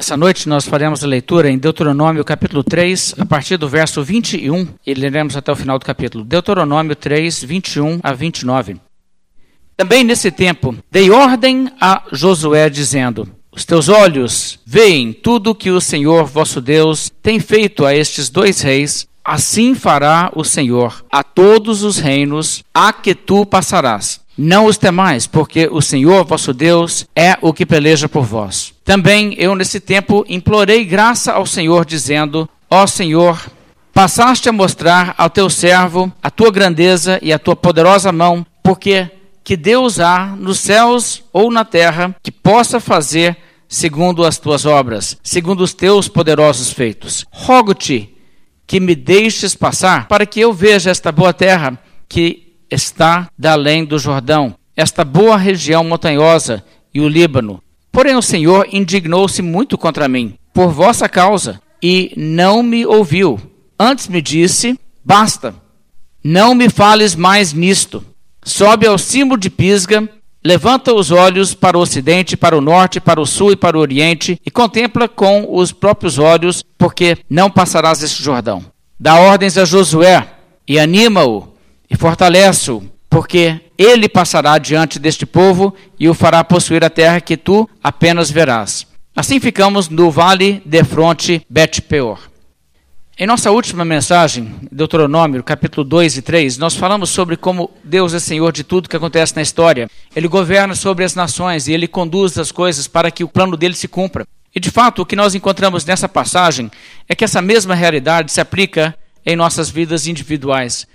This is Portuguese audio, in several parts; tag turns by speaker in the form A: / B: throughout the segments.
A: Essa noite nós faremos a leitura em Deuteronômio capítulo 3, a partir do verso 21, e leremos até o final do capítulo. Deuteronômio 3, 21 a 29. Também nesse tempo, dei ordem a Josué, dizendo: Os teus olhos veem tudo que o Senhor vosso Deus tem feito a estes dois reis, assim fará o Senhor a todos os reinos a que tu passarás. Não os temais, porque o Senhor vosso Deus é o que peleja por vós. Também eu nesse tempo implorei graça ao Senhor, dizendo: Ó Senhor, passaste a mostrar ao teu servo a tua grandeza e a tua poderosa mão, porque que Deus há nos céus ou na terra que possa fazer segundo as tuas obras, segundo os teus poderosos feitos. Rogo-te que me deixes passar, para que eu veja esta boa terra que está da além do Jordão, esta boa região montanhosa e o Líbano. Porém o Senhor indignou-se muito contra mim, por vossa causa, e não me ouviu. Antes me disse: Basta, não me fales mais nisto. Sobe ao cimo de Pisga, levanta os olhos para o ocidente, para o norte, para o sul e para o oriente, e contempla com os próprios olhos, porque não passarás este Jordão. Dá ordens a Josué e anima-o e fortalece-o, porque ele passará diante deste povo e o fará possuir a terra que tu apenas verás. Assim ficamos no vale de fronte Bet-peor. Em nossa última mensagem, Deuteronômio, capítulo 2 e 3, nós falamos sobre como Deus é Senhor de tudo que acontece na história. Ele governa sobre as nações e ele conduz as coisas para que o plano dele se cumpra. E de fato, o que nós encontramos nessa passagem é que essa mesma realidade se aplica em nossas vidas individuais.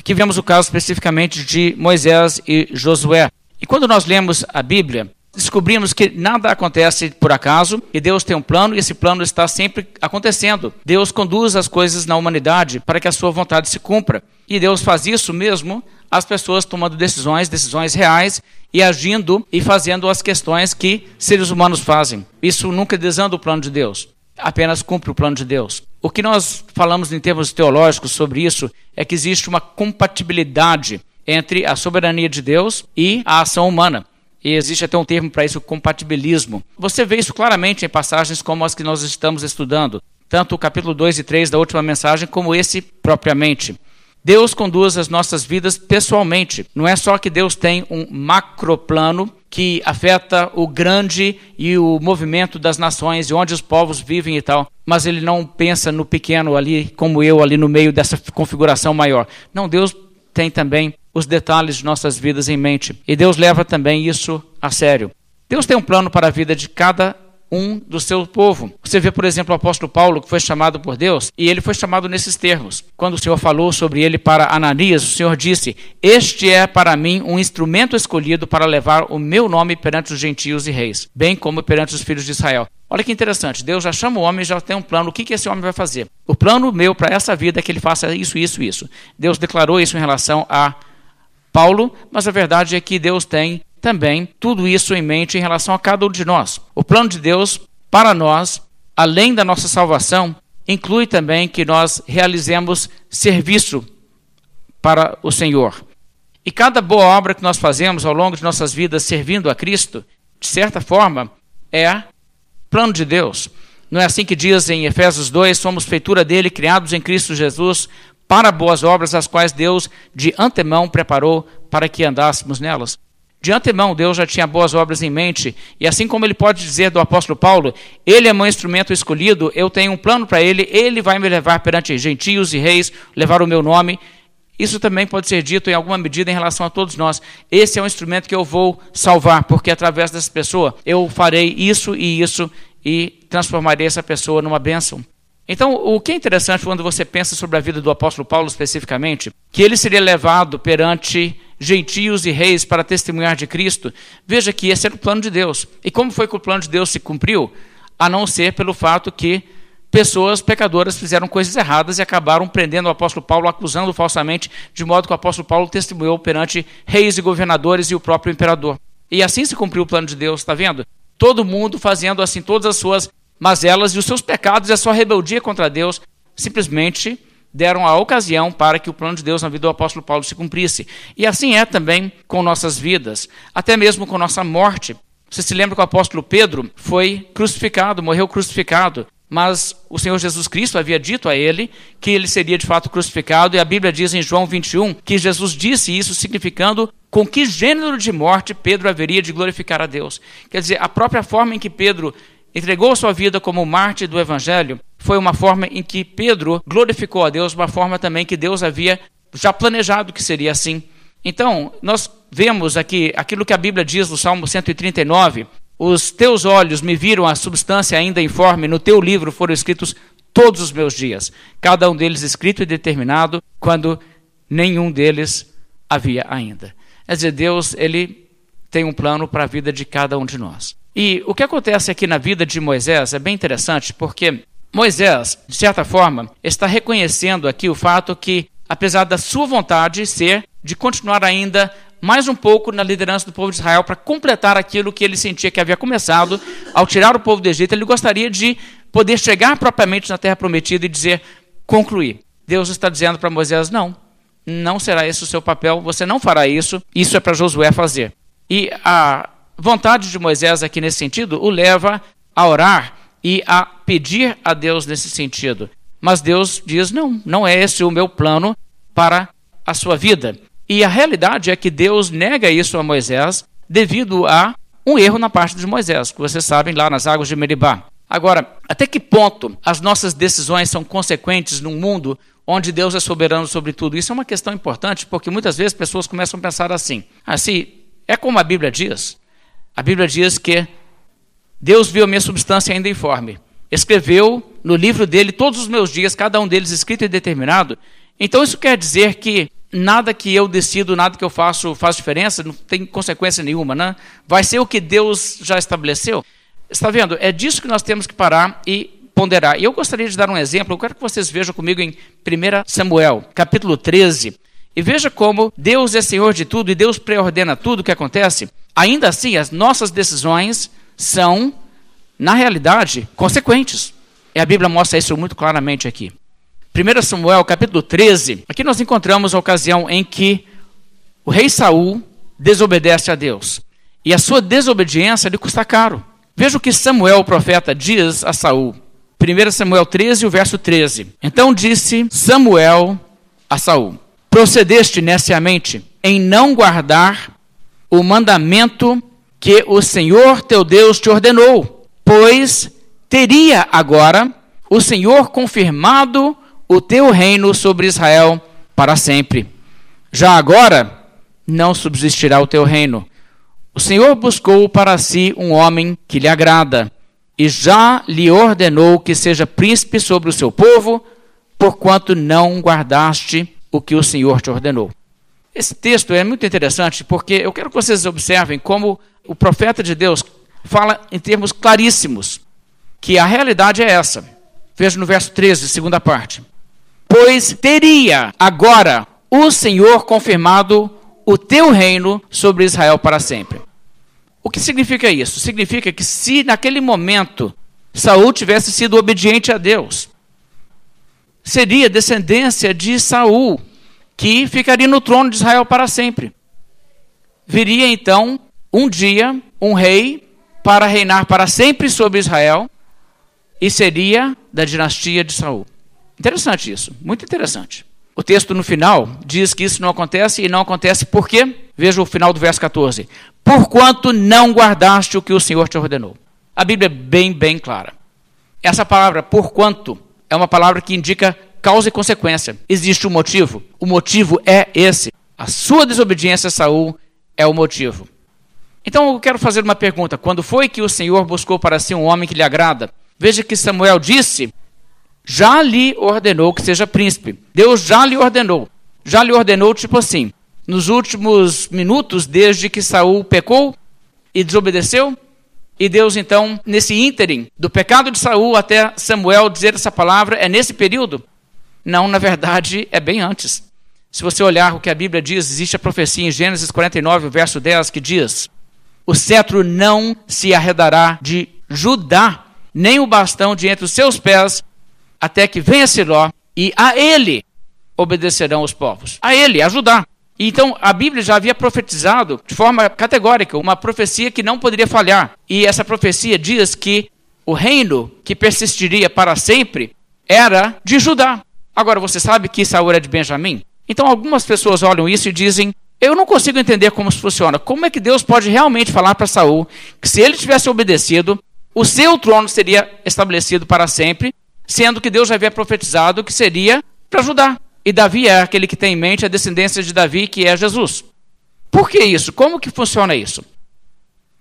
A: Aqui vemos o caso especificamente de Moisés e Josué. E quando nós lemos a Bíblia, descobrimos que nada acontece por acaso e Deus tem um plano e esse plano está sempre acontecendo. Deus conduz as coisas na humanidade para que a sua vontade se cumpra. E Deus faz isso mesmo as pessoas tomando decisões, decisões reais e agindo e fazendo as questões que seres humanos fazem. Isso nunca desanda o plano de Deus apenas cumpre o plano de Deus. O que nós falamos em termos teológicos sobre isso é que existe uma compatibilidade entre a soberania de Deus e a ação humana. E existe até um termo para isso, compatibilismo. Você vê isso claramente em passagens como as que nós estamos estudando, tanto o capítulo 2 e 3 da última mensagem, como esse propriamente. Deus conduz as nossas vidas pessoalmente. Não é só que Deus tem um macroplano que afeta o grande e o movimento das nações e onde os povos vivem e tal, mas ele não pensa no pequeno ali, como eu, ali no meio dessa configuração maior. Não, Deus tem também os detalhes de nossas vidas em mente e Deus leva também isso a sério. Deus tem um plano para a vida de cada um do seu povo. Você vê, por exemplo, o apóstolo Paulo, que foi chamado por Deus, e ele foi chamado nesses termos. Quando o Senhor falou sobre ele para Ananias, o Senhor disse: Este é para mim um instrumento escolhido para levar o meu nome perante os gentios e reis, bem como perante os filhos de Israel. Olha que interessante, Deus já chama o homem, já tem um plano. O que, que esse homem vai fazer? O plano meu para essa vida é que ele faça isso, isso, isso. Deus declarou isso em relação a Paulo, mas a verdade é que Deus tem também tudo isso em mente em relação a cada um de nós. O plano de Deus para nós, além da nossa salvação, inclui também que nós realizemos serviço para o Senhor. E cada boa obra que nós fazemos ao longo de nossas vidas servindo a Cristo, de certa forma, é plano de Deus. Não é assim que diz em Efésios 2: somos feitura dele, criados em Cristo Jesus, para boas obras, as quais Deus de antemão preparou para que andássemos nelas. De antemão, Deus já tinha boas obras em mente, e assim como ele pode dizer do apóstolo Paulo, ele é meu instrumento escolhido, eu tenho um plano para ele, ele vai me levar perante gentios e reis, levar o meu nome. Isso também pode ser dito em alguma medida em relação a todos nós. Esse é um instrumento que eu vou salvar, porque através dessa pessoa eu farei isso e isso e transformarei essa pessoa numa bênção. Então, o que é interessante quando você pensa sobre a vida do apóstolo Paulo especificamente, que ele seria levado perante gentios e reis para testemunhar de Cristo, veja que esse era o plano de Deus. E como foi que o plano de Deus se cumpriu? A não ser pelo fato que pessoas pecadoras fizeram coisas erradas e acabaram prendendo o apóstolo Paulo, acusando falsamente, de modo que o apóstolo Paulo testemunhou perante reis e governadores e o próprio imperador. E assim se cumpriu o plano de Deus, está vendo? Todo mundo fazendo assim todas as suas mazelas e os seus pecados e a sua rebeldia contra Deus simplesmente deram a ocasião para que o plano de Deus na vida do apóstolo Paulo se cumprisse. E assim é também com nossas vidas, até mesmo com nossa morte. Você se lembra que o apóstolo Pedro foi crucificado, morreu crucificado, mas o Senhor Jesus Cristo havia dito a ele que ele seria de fato crucificado, e a Bíblia diz em João 21 que Jesus disse isso significando com que gênero de morte Pedro haveria de glorificar a Deus. Quer dizer, a própria forma em que Pedro entregou sua vida como mártir do Evangelho foi uma forma em que Pedro glorificou a Deus, uma forma também que Deus havia já planejado que seria assim. Então, nós vemos aqui aquilo que a Bíblia diz no Salmo 139: Os teus olhos me viram a substância ainda informe, no teu livro foram escritos todos os meus dias, cada um deles escrito e determinado, quando nenhum deles havia ainda. Quer dizer, Deus, ele tem um plano para a vida de cada um de nós. E o que acontece aqui na vida de Moisés é bem interessante, porque Moisés, de certa forma, está reconhecendo aqui o fato que, apesar da sua vontade ser de continuar ainda mais um pouco na liderança do povo de Israel para completar aquilo que ele sentia que havia começado ao tirar o povo do Egito, ele gostaria de poder chegar propriamente na terra prometida e dizer, concluir. Deus está dizendo para Moisés: não, não será esse o seu papel, você não fará isso, isso é para Josué fazer. E a vontade de Moisés aqui nesse sentido o leva a orar e a pedir a Deus nesse sentido. Mas Deus diz: não, não é esse o meu plano para a sua vida. E a realidade é que Deus nega isso a Moisés devido a um erro na parte de Moisés, que vocês sabem lá nas águas de Meribá. Agora, até que ponto as nossas decisões são consequentes num mundo onde Deus é soberano sobre tudo? Isso é uma questão importante, porque muitas vezes pessoas começam a pensar assim: assim, é como a Bíblia diz. A Bíblia diz que Deus viu a minha substância ainda informe. Escreveu no livro dele todos os meus dias, cada um deles escrito e determinado. Então isso quer dizer que nada que eu decido, nada que eu faço faz diferença, não tem consequência nenhuma, né? Vai ser o que Deus já estabeleceu. Está vendo? É disso que nós temos que parar e ponderar. E eu gostaria de dar um exemplo, eu quero que vocês vejam comigo em 1 Samuel, capítulo 13. E veja como Deus é Senhor de tudo e Deus preordena tudo o que acontece. Ainda assim, as nossas decisões são, na realidade, consequentes. E a Bíblia mostra isso muito claramente aqui. 1 Samuel, capítulo 13, aqui nós encontramos a ocasião em que o rei Saul desobedece a Deus. E a sua desobediência lhe custa caro. Veja o que Samuel, o profeta, diz a Saul. 1 Samuel 13, o verso 13. Então disse Samuel a Saul: Procedeste neciamente em não guardar o mandamento que o Senhor teu Deus te ordenou, pois teria agora o Senhor confirmado o teu reino sobre Israel para sempre. Já agora não subsistirá o teu reino. O Senhor buscou para si um homem que lhe agrada, e já lhe ordenou que seja príncipe sobre o seu povo, porquanto não guardaste o que o Senhor te ordenou. Esse texto é muito interessante porque eu quero que vocês observem como o profeta de Deus fala em termos claríssimos que a realidade é essa. Veja no verso 13, segunda parte. Pois teria agora o Senhor confirmado o teu reino sobre Israel para sempre. O que significa isso? Significa que se naquele momento Saul tivesse sido obediente a Deus, seria descendência de Saul que ficaria no trono de Israel para sempre. Viria então um dia um rei para reinar para sempre sobre Israel e seria da dinastia de Saul. Interessante isso, muito interessante. O texto no final diz que isso não acontece e não acontece por quê? Veja o final do verso 14. Porquanto não guardaste o que o Senhor te ordenou. A Bíblia é bem, bem clara. Essa palavra porquanto é uma palavra que indica causa e consequência. Existe um motivo. O motivo é esse. A sua desobediência a Saul é o motivo. Então eu quero fazer uma pergunta. Quando foi que o Senhor buscou para si um homem que lhe agrada? Veja que Samuel disse: já lhe ordenou que seja príncipe. Deus já lhe ordenou. Já lhe ordenou, tipo assim, nos últimos minutos, desde que Saul pecou e desobedeceu, e Deus, então, nesse ínterim, do pecado de Saul até Samuel dizer essa palavra, é nesse período? Não, na verdade, é bem antes. Se você olhar o que a Bíblia diz, existe a profecia em Gênesis 49, verso 10, que diz: O cetro não se arredará de Judá, nem o bastão de entre os seus pés, até que venha Siló, e a ele obedecerão os povos. A ele, a Judá. Então a Bíblia já havia profetizado de forma categórica uma profecia que não poderia falhar. E essa profecia diz que o reino que persistiria para sempre era de Judá. Agora você sabe que Saul era de Benjamim? Então algumas pessoas olham isso e dizem: "Eu não consigo entender como isso funciona. Como é que Deus pode realmente falar para Saul que se ele tivesse obedecido, o seu trono seria estabelecido para sempre, sendo que Deus já havia profetizado que seria para Judá?" E Davi é aquele que tem em mente a descendência de Davi, que é Jesus. Por que isso? Como que funciona isso?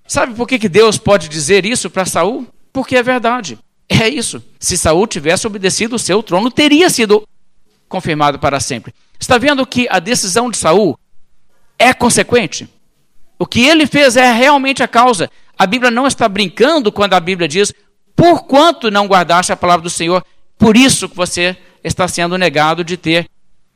A: Sabe por que, que Deus pode dizer isso para Saul? Porque é verdade. É isso. Se Saul tivesse obedecido, o seu trono teria sido confirmado para sempre. Está vendo que a decisão de Saul é consequente? O que ele fez é realmente a causa. A Bíblia não está brincando quando a Bíblia diz: "Por quanto não guardaste a palavra do Senhor, por isso você está sendo negado de ter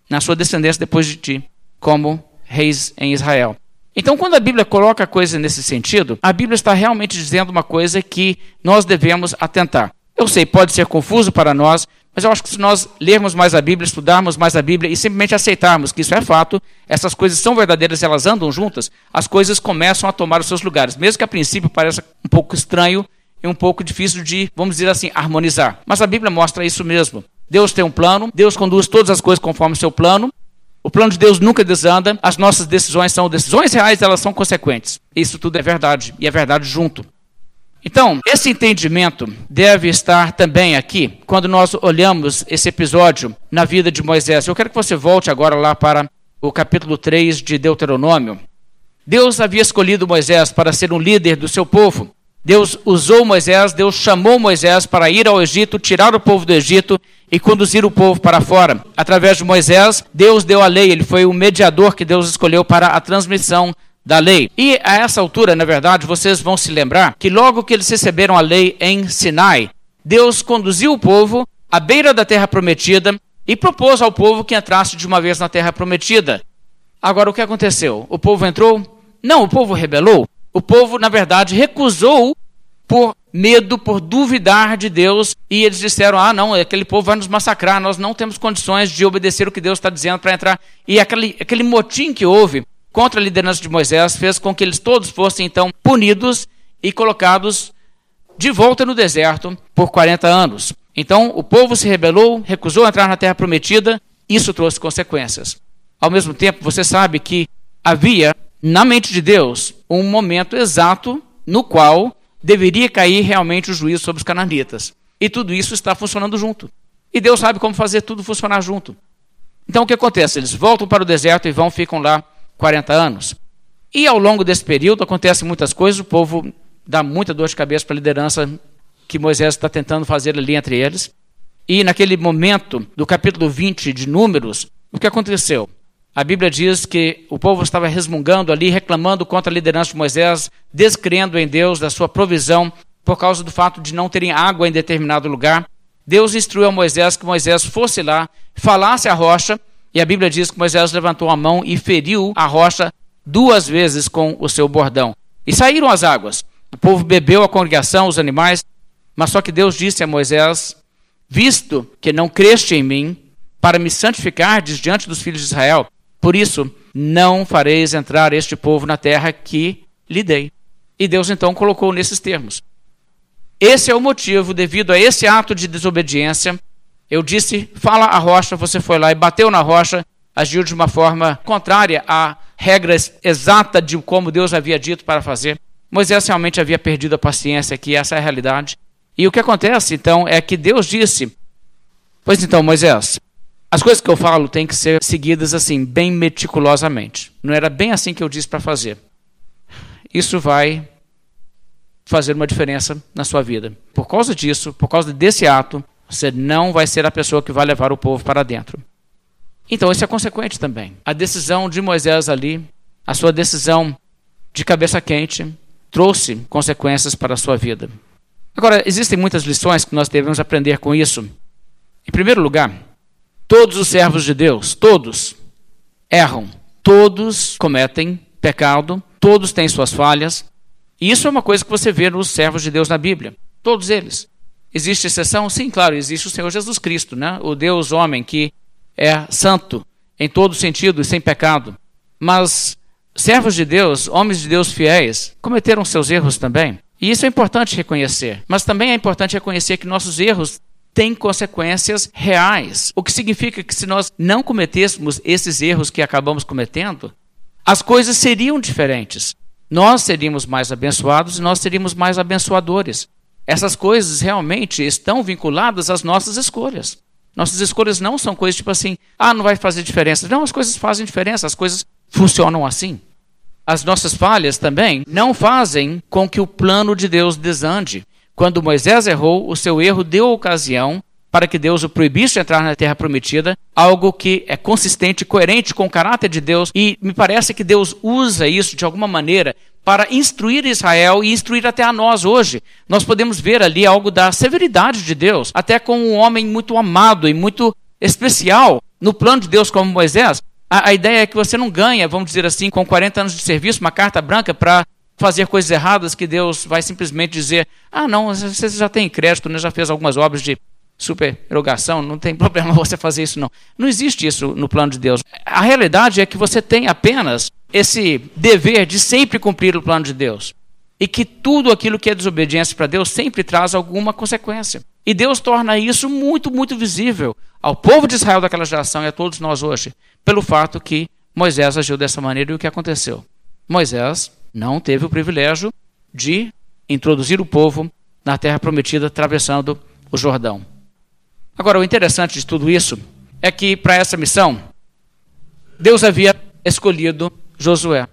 A: na sua descendência depois de ti, como reis em Israel. Então, quando a Bíblia coloca a coisa nesse sentido, a Bíblia está realmente dizendo uma coisa que nós devemos atentar. Eu sei, pode ser confuso para nós, mas eu acho que se nós lermos mais a Bíblia, estudarmos mais a Bíblia e simplesmente aceitarmos que isso é fato, essas coisas são verdadeiras e elas andam juntas, as coisas começam a tomar os seus lugares. Mesmo que a princípio pareça um pouco estranho e um pouco difícil de, vamos dizer assim, harmonizar. Mas a Bíblia mostra isso mesmo. Deus tem um plano, Deus conduz todas as coisas conforme o seu plano. O plano de Deus nunca desanda, as nossas decisões são decisões reais, elas são consequentes. Isso tudo é verdade, e é verdade junto. Então, esse entendimento deve estar também aqui quando nós olhamos esse episódio na vida de Moisés. Eu quero que você volte agora lá para o capítulo 3 de Deuteronômio. Deus havia escolhido Moisés para ser um líder do seu povo. Deus usou Moisés, Deus chamou Moisés para ir ao Egito, tirar o povo do Egito e conduzir o povo para fora. Através de Moisés, Deus deu a lei, ele foi o mediador que Deus escolheu para a transmissão da lei. E a essa altura, na verdade, vocês vão se lembrar que logo que eles receberam a lei em Sinai, Deus conduziu o povo à beira da terra prometida e propôs ao povo que entrasse de uma vez na terra prometida. Agora, o que aconteceu? O povo entrou? Não, o povo rebelou. O povo, na verdade, recusou por medo, por duvidar de Deus, e eles disseram: ah, não, aquele povo vai nos massacrar, nós não temos condições de obedecer o que Deus está dizendo para entrar. E aquele, aquele motim que houve contra a liderança de Moisés fez com que eles todos fossem então punidos e colocados de volta no deserto por 40 anos. Então o povo se rebelou, recusou entrar na terra prometida, isso trouxe consequências. Ao mesmo tempo, você sabe que havia na mente de Deus, um momento exato no qual deveria cair realmente o juízo sobre os cananitas. E tudo isso está funcionando junto. E Deus sabe como fazer tudo funcionar junto. Então o que acontece? Eles voltam para o deserto e vão, ficam lá 40 anos. E ao longo desse período acontecem muitas coisas, o povo dá muita dor de cabeça para a liderança que Moisés está tentando fazer ali entre eles. E naquele momento do capítulo 20 de Números, o que aconteceu? A Bíblia diz que o povo estava resmungando ali, reclamando contra a liderança de Moisés, descrendo em Deus da sua provisão por causa do fato de não terem água em determinado lugar. Deus instruiu a Moisés que Moisés fosse lá, falasse à rocha, e a Bíblia diz que Moisés levantou a mão e feriu a rocha duas vezes com o seu bordão. E saíram as águas. O povo bebeu a congregação, os animais, mas só que Deus disse a Moisés: Visto que não creste em mim, para me santificar diante dos filhos de Israel, por isso, não fareis entrar este povo na terra que lhe dei. E Deus então colocou nesses termos. Esse é o motivo, devido a esse ato de desobediência. Eu disse: fala a rocha, você foi lá e bateu na rocha, agiu de uma forma contrária à regra exata de como Deus havia dito para fazer. Moisés realmente havia perdido a paciência, que essa é a realidade. E o que acontece então é que Deus disse: Pois então, Moisés, as coisas que eu falo têm que ser seguidas assim, bem meticulosamente. Não era bem assim que eu disse para fazer. Isso vai fazer uma diferença na sua vida. Por causa disso, por causa desse ato, você não vai ser a pessoa que vai levar o povo para dentro. Então, isso é consequente também. A decisão de Moisés ali, a sua decisão de cabeça quente, trouxe consequências para a sua vida. Agora, existem muitas lições que nós devemos aprender com isso. Em primeiro lugar, Todos os servos de Deus, todos, erram. Todos cometem pecado, todos têm suas falhas. E isso é uma coisa que você vê nos servos de Deus na Bíblia. Todos eles. Existe exceção? Sim, claro, existe o Senhor Jesus Cristo, né? o Deus homem que é santo em todo sentido e sem pecado. Mas servos de Deus, homens de Deus fiéis, cometeram seus erros também. E isso é importante reconhecer. Mas também é importante reconhecer que nossos erros têm consequências reais. O que significa que se nós não cometêssemos esses erros que acabamos cometendo, as coisas seriam diferentes. Nós seríamos mais abençoados e nós seríamos mais abençoadores. Essas coisas realmente estão vinculadas às nossas escolhas. Nossas escolhas não são coisas tipo assim, ah, não vai fazer diferença. Não, as coisas fazem diferença, as coisas funcionam assim. As nossas falhas também não fazem com que o plano de Deus desande. Quando Moisés errou, o seu erro deu ocasião para que Deus o proibisse de entrar na terra prometida, algo que é consistente, coerente com o caráter de Deus, e me parece que Deus usa isso de alguma maneira para instruir Israel e instruir até a nós hoje. Nós podemos ver ali algo da severidade de Deus, até com um homem muito amado e muito especial no plano de Deus como Moisés. A, a ideia é que você não ganha, vamos dizer assim, com 40 anos de serviço, uma carta branca para fazer coisas erradas que Deus vai simplesmente dizer: ah, não, você já tem crédito, né, já fez algumas obras de supererogação, não tem problema você fazer isso não. Não existe isso no plano de Deus. A realidade é que você tem apenas esse dever de sempre cumprir o plano de Deus. E que tudo aquilo que é desobediência para Deus sempre traz alguma consequência. E Deus torna isso muito, muito visível ao povo de Israel daquela geração e a todos nós hoje, pelo fato que Moisés agiu dessa maneira e o que aconteceu. Moisés não teve o privilégio de introduzir o povo na terra prometida atravessando o Jordão. Agora, o interessante de tudo isso é que para essa missão, Deus havia escolhido Josué.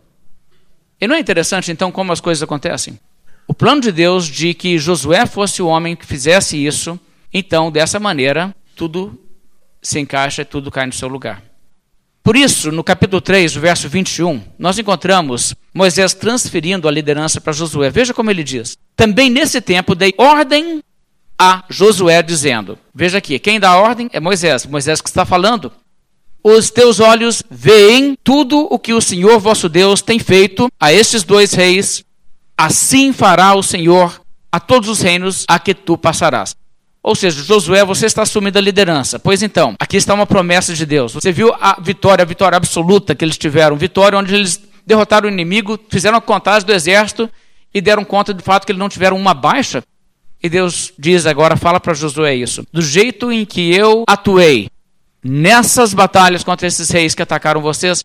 A: E não é interessante então como as coisas acontecem? O plano de Deus de que Josué fosse o homem que fizesse isso, então dessa maneira tudo se encaixa, tudo cai no seu lugar. Por isso, no capítulo 3, verso 21, nós encontramos Moisés transferindo a liderança para Josué. Veja como ele diz: Também nesse tempo dei ordem a Josué, dizendo: Veja aqui, quem dá a ordem é Moisés, Moisés que está falando. Os teus olhos veem tudo o que o Senhor vosso Deus tem feito a estes dois reis, assim fará o Senhor a todos os reinos a que tu passarás. Ou seja, Josué, você está assumindo a liderança. Pois então, aqui está uma promessa de Deus. Você viu a vitória, a vitória absoluta que eles tiveram, vitória onde eles derrotaram o inimigo, fizeram a contagem do exército e deram conta do fato que eles não tiveram uma baixa. E Deus diz agora, fala para Josué isso. Do jeito em que eu atuei nessas batalhas contra esses reis que atacaram vocês,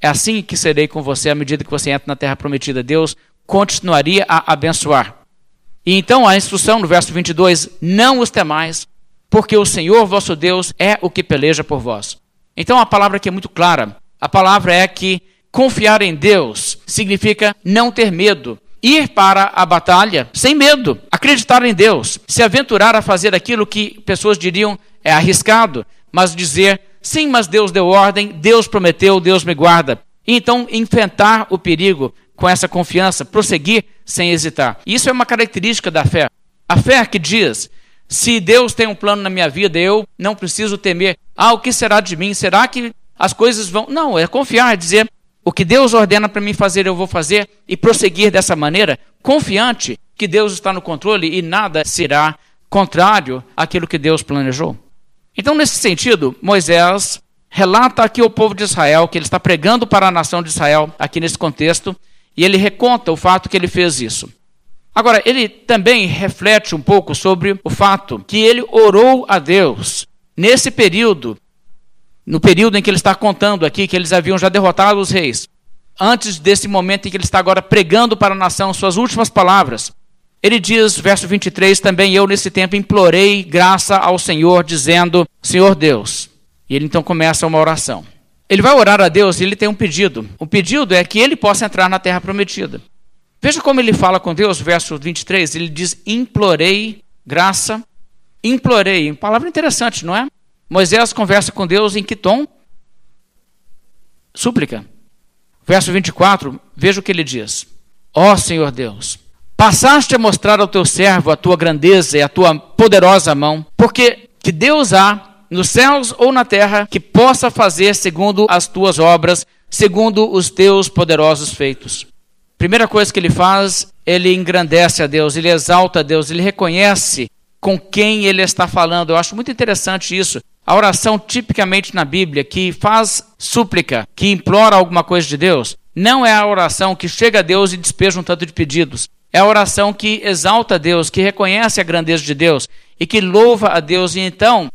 A: é assim que serei com você à medida que você entra na terra prometida. Deus continuaria a abençoar. E então a instrução no verso 22, não os temais, porque o Senhor vosso Deus é o que peleja por vós. Então a palavra aqui é muito clara. A palavra é que confiar em Deus significa não ter medo, ir para a batalha sem medo, acreditar em Deus, se aventurar a fazer aquilo que pessoas diriam é arriscado, mas dizer sim, mas Deus deu ordem, Deus prometeu, Deus me guarda. E então enfrentar o perigo com essa confiança, prosseguir sem hesitar. Isso é uma característica da fé. A fé que diz: se Deus tem um plano na minha vida, eu não preciso temer. Ah, o que será de mim? Será que as coisas vão. Não, é confiar, é dizer: o que Deus ordena para mim fazer, eu vou fazer e prosseguir dessa maneira, confiante que Deus está no controle e nada será contrário àquilo que Deus planejou. Então, nesse sentido, Moisés relata aqui ao povo de Israel que ele está pregando para a nação de Israel, aqui nesse contexto, e ele reconta o fato que ele fez isso. Agora, ele também reflete um pouco sobre o fato que ele orou a Deus nesse período no período em que ele está contando aqui que eles haviam já derrotado os reis, antes desse momento em que ele está agora pregando para a nação suas últimas palavras, ele diz, verso 23, também eu nesse tempo implorei graça ao Senhor, dizendo: Senhor Deus. E ele então começa uma oração. Ele vai orar a Deus e ele tem um pedido. O pedido é que ele possa entrar na terra prometida. Veja como ele fala com Deus, verso 23, ele diz: implorei graça, implorei. Palavra interessante, não é? Moisés conversa com Deus em que tom? Súplica. Verso 24, veja o que ele diz: Ó oh, Senhor Deus, passaste a mostrar ao teu servo a tua grandeza e a tua poderosa mão, porque que Deus há nos céus ou na terra que possa fazer segundo as tuas obras, segundo os teus poderosos feitos. Primeira coisa que ele faz, ele engrandece a Deus, ele exalta a Deus, ele reconhece com quem ele está falando. Eu acho muito interessante isso. A oração tipicamente na Bíblia que faz súplica, que implora alguma coisa de Deus, não é a oração que chega a Deus e despeja um tanto de pedidos. É a oração que exalta Deus, que reconhece a grandeza de Deus e que louva a Deus e então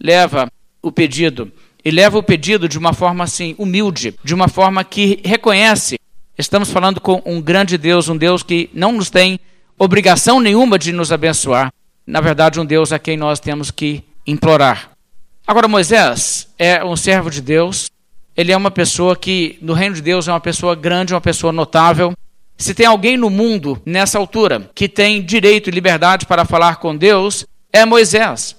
A: leva o pedido. E leva o pedido de uma forma assim, humilde, de uma forma que reconhece. Estamos falando com um grande Deus, um Deus que não nos tem obrigação nenhuma de nos abençoar. Na verdade, um Deus a quem nós temos que implorar. Agora, Moisés é um servo de Deus, ele é uma pessoa que, no reino de Deus, é uma pessoa grande, uma pessoa notável. Se tem alguém no mundo, nessa altura, que tem direito e liberdade para falar com Deus, é Moisés.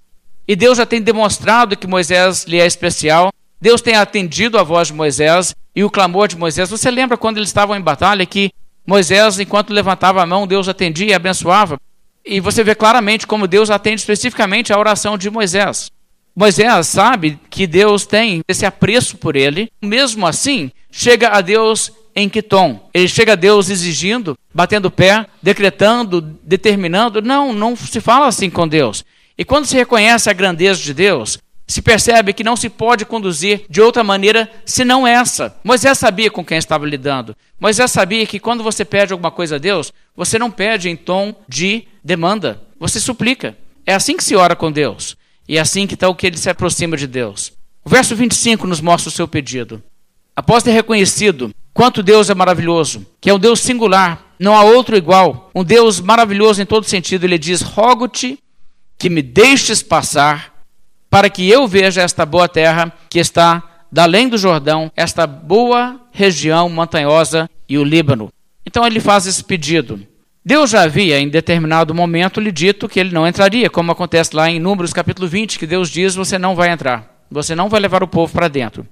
A: E Deus já tem demonstrado que Moisés lhe é especial. Deus tem atendido a voz de Moisés e o clamor de Moisés. Você lembra quando eles estavam em batalha que Moisés, enquanto levantava a mão, Deus atendia e abençoava? E você vê claramente como Deus atende especificamente a oração de Moisés. Moisés sabe que Deus tem esse apreço por ele, mesmo assim, chega a Deus em que tom? Ele chega a Deus exigindo, batendo o pé, decretando, determinando? Não, não se fala assim com Deus. E quando se reconhece a grandeza de Deus, se percebe que não se pode conduzir de outra maneira senão essa. Moisés sabia com quem estava lidando. Moisés sabia que quando você pede alguma coisa a Deus, você não pede em tom de demanda, você suplica. É assim que se ora com Deus. E é assim que então que ele se aproxima de Deus. O verso 25 nos mostra o seu pedido. Após ter reconhecido quanto Deus é maravilhoso, que é um Deus singular, não há outro igual, um Deus maravilhoso em todo sentido, ele diz: Rogo-te que me deixes passar, para que eu veja esta boa terra que está da além do Jordão, esta boa região montanhosa e o Líbano. Então ele faz esse pedido. Deus já havia, em determinado momento, lhe dito que ele não entraria, como acontece lá em Números capítulo 20, que Deus diz: Você não vai entrar, você não vai levar o povo para dentro.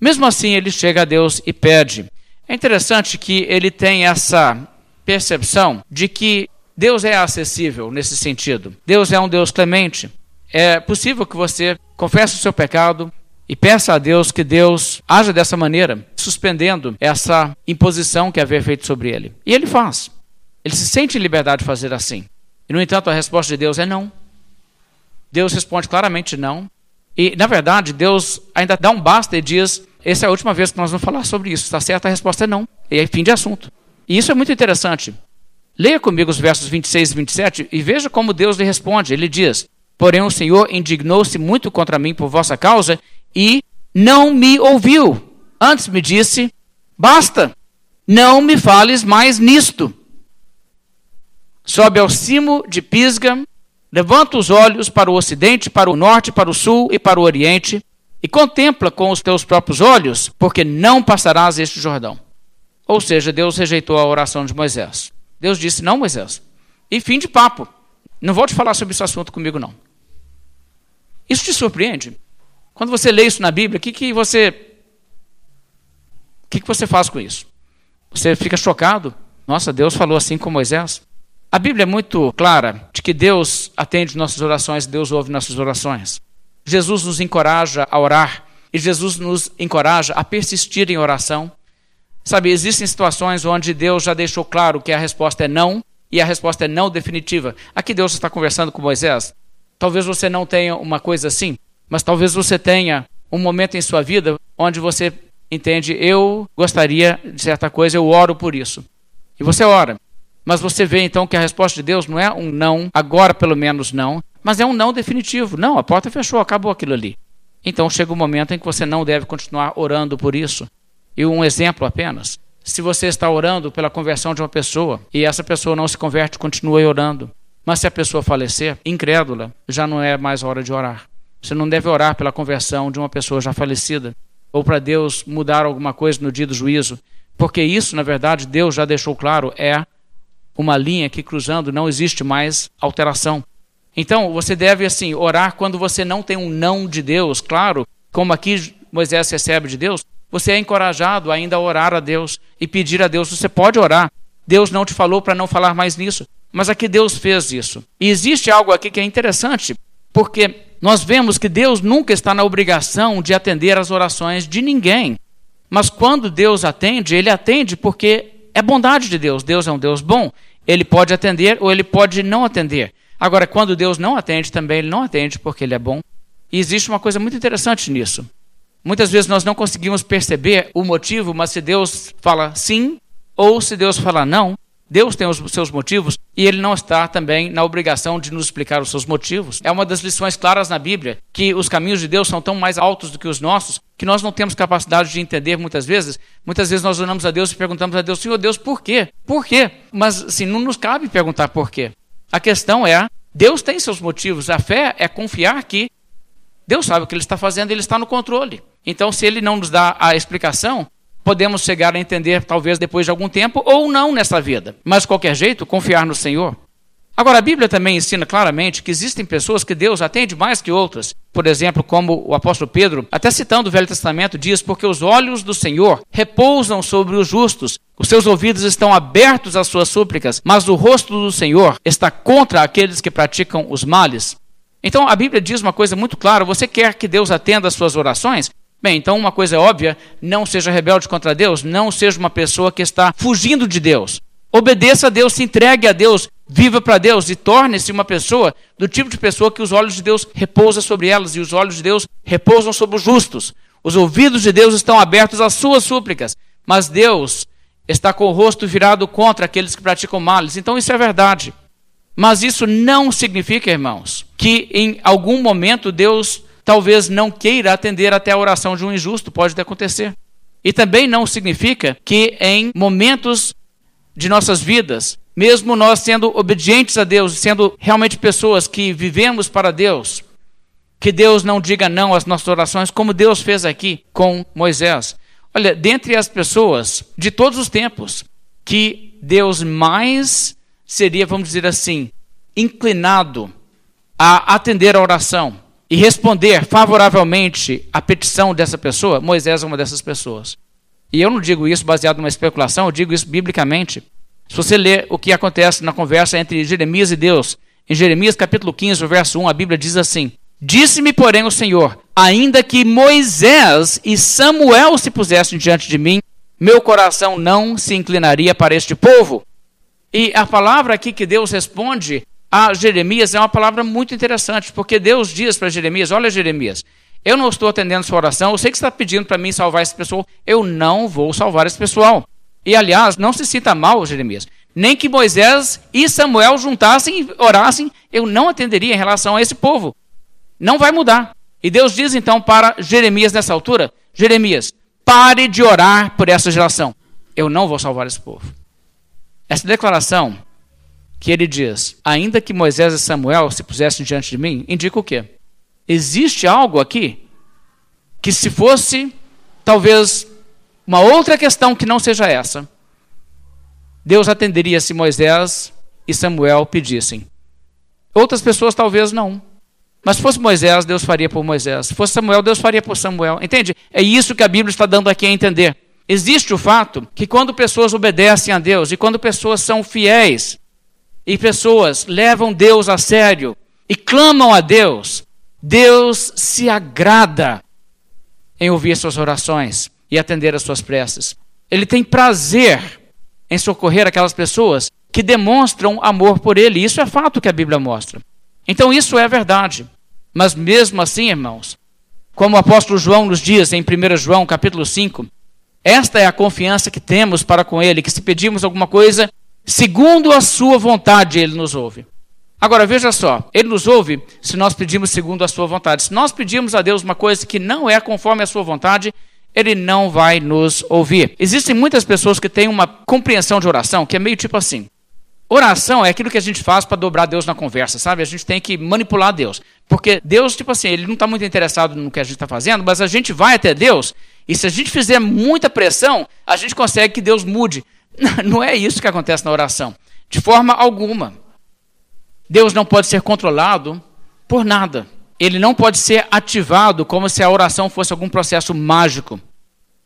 A: Mesmo assim, ele chega a Deus e pede. É interessante que ele tem essa percepção de que Deus é acessível nesse sentido. Deus é um Deus clemente. É possível que você confesse o seu pecado e peça a Deus que Deus haja dessa maneira, suspendendo essa imposição que havia feito sobre ele. E ele faz. Ele se sente em liberdade de fazer assim. E, no entanto, a resposta de Deus é não. Deus responde claramente não. E, na verdade, Deus ainda dá um basta e diz: essa é a última vez que nós vamos falar sobre isso. Está certo? A resposta é não. E aí, fim de assunto. E isso é muito interessante. Leia comigo os versos 26 e 27 e veja como Deus lhe responde. Ele diz: Porém, o Senhor indignou-se muito contra mim por vossa causa e não me ouviu. Antes me disse: Basta, não me fales mais nisto. Sobe ao cimo de Pisga, levanta os olhos para o ocidente, para o norte, para o sul e para o oriente, e contempla com os teus próprios olhos, porque não passarás este Jordão. Ou seja, Deus rejeitou a oração de Moisés. Deus disse: Não, Moisés. E fim de papo. Não vou te falar sobre esse assunto comigo, não. Isso te surpreende? Quando você lê isso na Bíblia, o que, que você. O que, que você faz com isso? Você fica chocado? Nossa, Deus falou assim com Moisés? A Bíblia é muito clara de que Deus atende nossas orações, Deus ouve nossas orações. Jesus nos encoraja a orar e Jesus nos encoraja a persistir em oração. Sabe, existem situações onde Deus já deixou claro que a resposta é não e a resposta é não definitiva. Aqui Deus está conversando com Moisés. Talvez você não tenha uma coisa assim, mas talvez você tenha um momento em sua vida onde você entende, eu gostaria de certa coisa, eu oro por isso. E você ora. Mas você vê então que a resposta de Deus não é um não, agora pelo menos não, mas é um não definitivo. Não, a porta fechou, acabou aquilo ali. Então chega o um momento em que você não deve continuar orando por isso. E um exemplo apenas. Se você está orando pela conversão de uma pessoa e essa pessoa não se converte, continue orando. Mas se a pessoa falecer, incrédula, já não é mais hora de orar. Você não deve orar pela conversão de uma pessoa já falecida ou para Deus mudar alguma coisa no dia do juízo, porque isso, na verdade, Deus já deixou claro, é uma linha que cruzando não existe mais alteração. Então, você deve assim orar quando você não tem um não de Deus, claro, como aqui Moisés recebe de Deus, você é encorajado ainda a orar a Deus e pedir a Deus. Você pode orar. Deus não te falou para não falar mais nisso, mas aqui Deus fez isso. E existe algo aqui que é interessante, porque nós vemos que Deus nunca está na obrigação de atender às orações de ninguém. Mas quando Deus atende, ele atende porque é bondade de Deus. Deus é um Deus bom. Ele pode atender ou ele pode não atender. Agora, quando Deus não atende, também ele não atende porque ele é bom. E existe uma coisa muito interessante nisso. Muitas vezes nós não conseguimos perceber o motivo, mas se Deus fala sim ou se Deus fala não, Deus tem os seus motivos e ele não está também na obrigação de nos explicar os seus motivos. É uma das lições claras na Bíblia que os caminhos de Deus são tão mais altos do que os nossos que nós não temos capacidade de entender muitas vezes. Muitas vezes nós oramos a Deus e perguntamos a Deus, Senhor Deus, por quê? Por quê? Mas assim, não nos cabe perguntar por quê. A questão é, Deus tem seus motivos. A fé é confiar que Deus sabe o que Ele está fazendo, Ele está no controle. Então, se Ele não nos dá a explicação, podemos chegar a entender talvez depois de algum tempo ou não nessa vida. Mas de qualquer jeito, confiar no Senhor. Agora, a Bíblia também ensina claramente que existem pessoas que Deus atende mais que outras. Por exemplo, como o apóstolo Pedro, até citando o Velho Testamento, diz: Porque os olhos do Senhor repousam sobre os justos, os seus ouvidos estão abertos às suas súplicas, mas o rosto do Senhor está contra aqueles que praticam os males. Então a Bíblia diz uma coisa muito clara: você quer que Deus atenda às suas orações? Bem, então uma coisa é óbvia: não seja rebelde contra Deus, não seja uma pessoa que está fugindo de Deus. Obedeça a Deus, se entregue a Deus, viva para Deus e torne-se uma pessoa do tipo de pessoa que os olhos de Deus repousam sobre elas e os olhos de Deus repousam sobre os justos. Os ouvidos de Deus estão abertos às suas súplicas, mas Deus está com o rosto virado contra aqueles que praticam males. Então isso é verdade. Mas isso não significa, irmãos, que em algum momento Deus talvez não queira atender até a oração de um injusto, pode acontecer. E também não significa que em momentos de nossas vidas, mesmo nós sendo obedientes a Deus, sendo realmente pessoas que vivemos para Deus, que Deus não diga não às nossas orações, como Deus fez aqui com Moisés. Olha, dentre as pessoas de todos os tempos, que Deus mais seria, vamos dizer assim, inclinado a atender a oração, e responder favoravelmente à petição dessa pessoa, Moisés é uma dessas pessoas. E eu não digo isso baseado numa especulação, eu digo isso biblicamente. Se você ler o que acontece na conversa entre Jeremias e Deus, em Jeremias capítulo 15, verso 1, a Bíblia diz assim: Disse-me, porém, o Senhor: ainda que Moisés e Samuel se pusessem diante de mim, meu coração não se inclinaria para este povo. E a palavra aqui que Deus responde a Jeremias é uma palavra muito interessante, porque Deus diz para Jeremias: Olha, Jeremias, eu não estou atendendo sua oração, eu sei que você está pedindo para mim salvar esse pessoal, eu não vou salvar esse pessoal. E aliás, não se sinta mal, Jeremias, nem que Moisés e Samuel juntassem e orassem, eu não atenderia em relação a esse povo. Não vai mudar. E Deus diz então para Jeremias nessa altura: Jeremias, pare de orar por essa geração. Eu não vou salvar esse povo. Essa declaração que ele diz: ainda que Moisés e Samuel se pusessem diante de mim, indica o quê? Existe algo aqui que, se fosse talvez uma outra questão que não seja essa, Deus atenderia se Moisés e Samuel pedissem. Outras pessoas talvez não. Mas se fosse Moisés, Deus faria por Moisés. Se fosse Samuel, Deus faria por Samuel. Entende? É isso que a Bíblia está dando aqui a entender. Existe o fato que quando pessoas obedecem a Deus e quando pessoas são fiéis e pessoas levam Deus a sério e clamam a Deus, Deus se agrada em ouvir suas orações e atender às suas preces. Ele tem prazer em socorrer aquelas pessoas que demonstram amor por ele. Isso é fato que a Bíblia mostra. Então isso é verdade. Mas mesmo assim, irmãos, como o apóstolo João nos diz em 1 João capítulo 5, esta é a confiança que temos para com ele, que se pedimos alguma coisa segundo a sua vontade, ele nos ouve. Agora veja só, ele nos ouve se nós pedimos segundo a sua vontade. Se nós pedimos a Deus uma coisa que não é conforme a sua vontade, ele não vai nos ouvir. Existem muitas pessoas que têm uma compreensão de oração que é meio tipo assim: Oração é aquilo que a gente faz para dobrar Deus na conversa, sabe? A gente tem que manipular Deus. Porque Deus, tipo assim, ele não está muito interessado no que a gente está fazendo, mas a gente vai até Deus, e se a gente fizer muita pressão, a gente consegue que Deus mude. Não é isso que acontece na oração. De forma alguma. Deus não pode ser controlado por nada. Ele não pode ser ativado como se a oração fosse algum processo mágico.